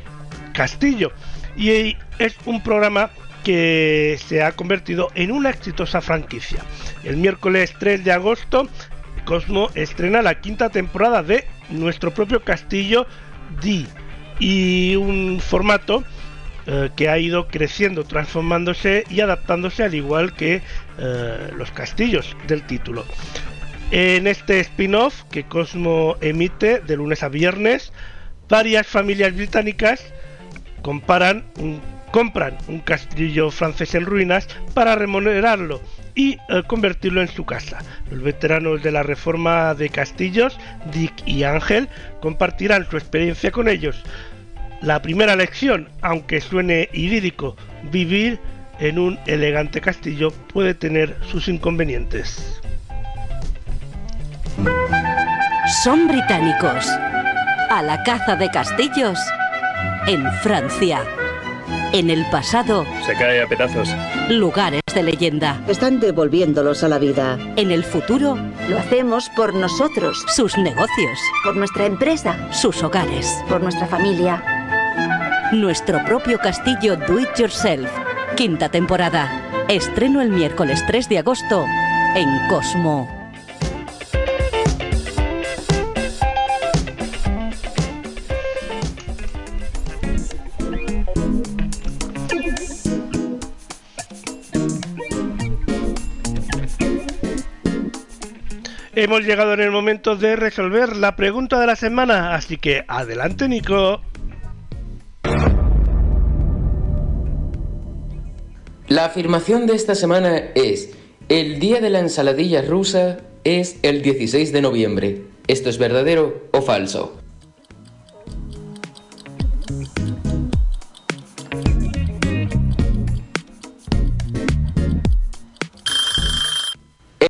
S1: castillo. Y es un programa que se ha convertido en una exitosa franquicia. El miércoles 3 de agosto, Cosmo estrena la quinta temporada de nuestro propio castillo D y un formato eh, que ha ido creciendo, transformándose y adaptándose al igual que eh, los castillos del título. En este spin-off que Cosmo emite de lunes a viernes, varias familias británicas comparan compran un castillo francés en ruinas para remunerarlo y eh, convertirlo en su casa. Los veteranos de la reforma de castillos, Dick y Ángel, compartirán su experiencia con ellos. La primera lección, aunque suene idílico, vivir en un elegante castillo puede tener sus inconvenientes.
S49: Son británicos. A la caza de castillos en Francia. En el pasado,
S50: Se cae a pedazos.
S49: lugares de leyenda.
S51: Están devolviéndolos a la vida.
S49: En el futuro,
S51: Lo hacemos por nosotros.
S49: sus negocios.
S51: Por nuestra empresa.
S49: Sus hogares.
S51: Por nuestra familia.
S49: Nuestro propio castillo Do It Yourself. Quinta temporada. Estreno el miércoles 3 de agosto en Cosmo.
S1: Hemos llegado en el momento de resolver la pregunta de la semana, así que adelante Nico.
S3: La afirmación de esta semana es, el día de la ensaladilla rusa es el 16 de noviembre. ¿Esto es verdadero o falso?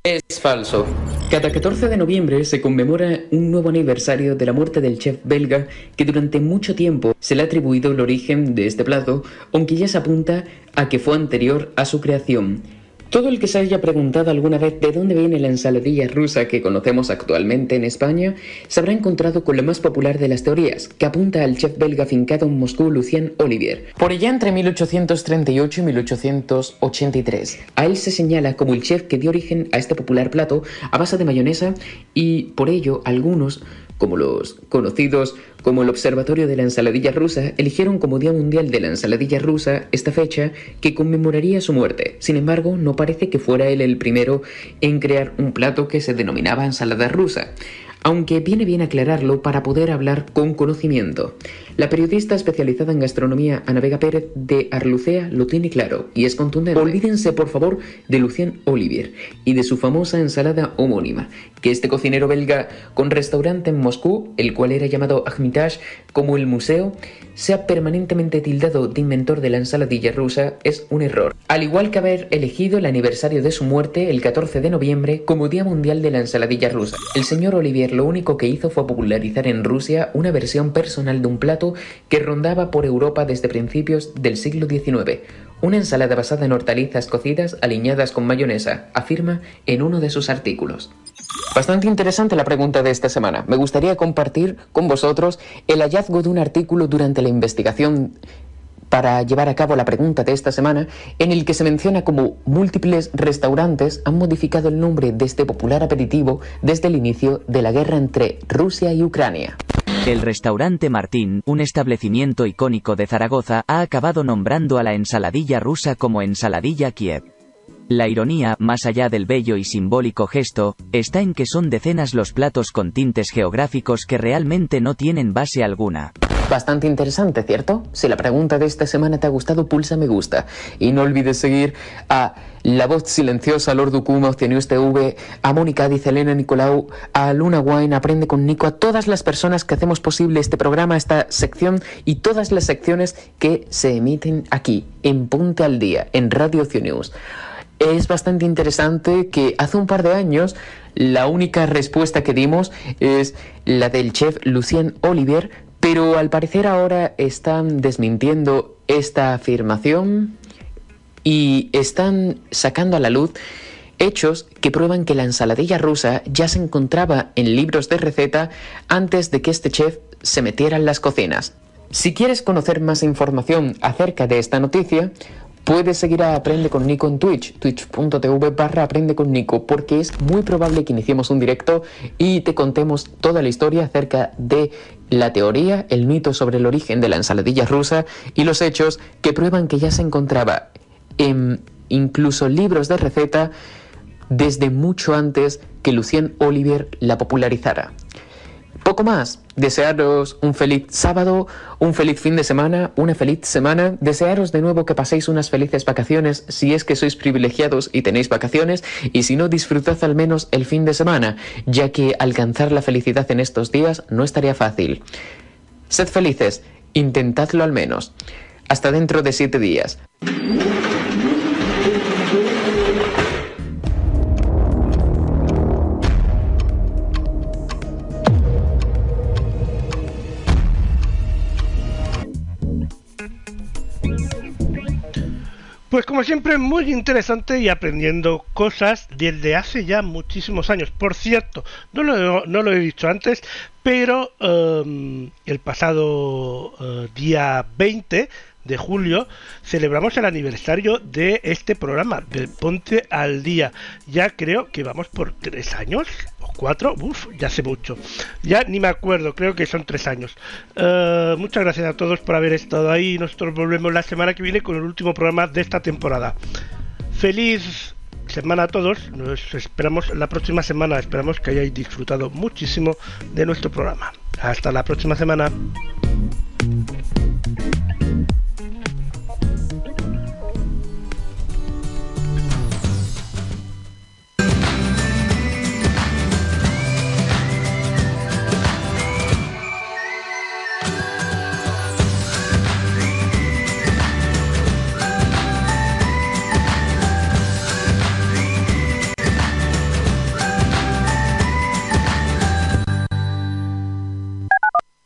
S3: Es falso. Cada 14 de noviembre se conmemora un nuevo aniversario de la muerte del chef belga que durante mucho tiempo se le ha atribuido el origen de este plato, aunque ya se apunta a que fue anterior a su creación. Todo el que se haya preguntado alguna vez de dónde viene la ensaladilla rusa que conocemos actualmente en España, se habrá encontrado con la más popular de las teorías, que apunta al chef belga fincado en Moscú Lucien Olivier, por allá entre 1838 y 1883. A él se señala como el chef que dio origen a este popular plato a base de mayonesa y por ello algunos como los conocidos como el Observatorio de la Ensaladilla Rusa, eligieron como Día Mundial de la Ensaladilla Rusa esta fecha que conmemoraría su muerte. Sin embargo, no parece que fuera él el primero en crear un plato que se denominaba ensalada rusa aunque viene bien aclararlo para poder hablar con conocimiento. La periodista especializada en gastronomía Ana Vega Pérez de Arlucea lo tiene claro y es contundente. Olvídense por favor de Lucien Olivier y de su famosa ensalada homónima, que este cocinero belga con restaurante en Moscú, el cual era llamado Armitage como el museo, sea permanentemente tildado de inventor de la ensaladilla rusa es un error. Al igual que haber elegido el aniversario de su muerte, el 14 de noviembre, como Día Mundial de la Ensaladilla Rusa. El señor Olivier lo único que hizo fue popularizar en Rusia una versión personal de un plato que rondaba por Europa desde principios del siglo XIX. Una ensalada basada en hortalizas cocidas aliñadas con mayonesa, afirma en uno de sus artículos. Bastante interesante la pregunta de esta semana. Me gustaría compartir con vosotros el hallazgo de un artículo durante la investigación para llevar a cabo la pregunta de esta semana, en el que se menciona como múltiples restaurantes han modificado el nombre de este popular aperitivo desde el inicio de la guerra entre Rusia y Ucrania.
S2: El restaurante Martín, un establecimiento icónico de Zaragoza, ha acabado nombrando a la ensaladilla rusa como ensaladilla Kiev. La ironía, más allá del bello y simbólico gesto, está en que son decenas los platos con tintes geográficos que realmente no tienen base alguna.
S3: Bastante interesante, ¿cierto? Si la pregunta de esta semana te ha gustado, pulsa me gusta. Y no olvides seguir a La Voz Silenciosa, Lord Dukuma, Oceanius TV, a Mónica Dice Elena Nicolau, a Luna Wine, Aprende con Nico, a todas las personas que hacemos posible este programa, esta sección y todas las secciones que se emiten aquí, en Ponte al Día, en Radio News es bastante interesante que hace un par de años la única respuesta que dimos es la del chef Lucien Olivier, pero al parecer ahora están desmintiendo esta afirmación y están sacando a la luz hechos que prueban que la ensaladilla rusa ya se encontraba en libros de receta antes de que este chef se metiera en las cocinas. Si quieres conocer más información acerca de esta noticia, Puedes seguir a Aprende con Nico en Twitch, twitch.tv barra Aprende con Nico, porque es muy probable que iniciemos un directo y te contemos toda la historia acerca de la teoría, el mito sobre el origen de la ensaladilla rusa y los hechos que prueban que ya se encontraba en incluso libros de receta desde mucho antes que Lucien Olivier la popularizara. Poco más. Desearos un feliz sábado, un feliz fin de semana, una feliz semana. Desearos de nuevo que paséis unas felices vacaciones si es que sois privilegiados y tenéis vacaciones. Y si no, disfrutad al menos el fin de semana, ya que alcanzar la felicidad en estos días no estaría fácil. Sed felices, intentadlo al menos. Hasta dentro de siete días.
S1: Pues como siempre, muy interesante y aprendiendo cosas desde hace ya muchísimos años. Por cierto, no lo, he dicho antes, pero um, el pasado uh, día 20 de julio celebramos el aniversario de este programa, del Ponte al Día. Ya creo que vamos por tres años cuatro, uff, ya hace mucho. Ya ni me acuerdo, creo que son tres años. Uh, muchas gracias a todos por haber estado ahí. Nosotros volvemos la semana que viene con el último programa de esta temporada. Feliz semana a todos. Nos esperamos la próxima semana. Esperamos que hayáis disfrutado muchísimo de nuestro programa. Hasta la próxima semana.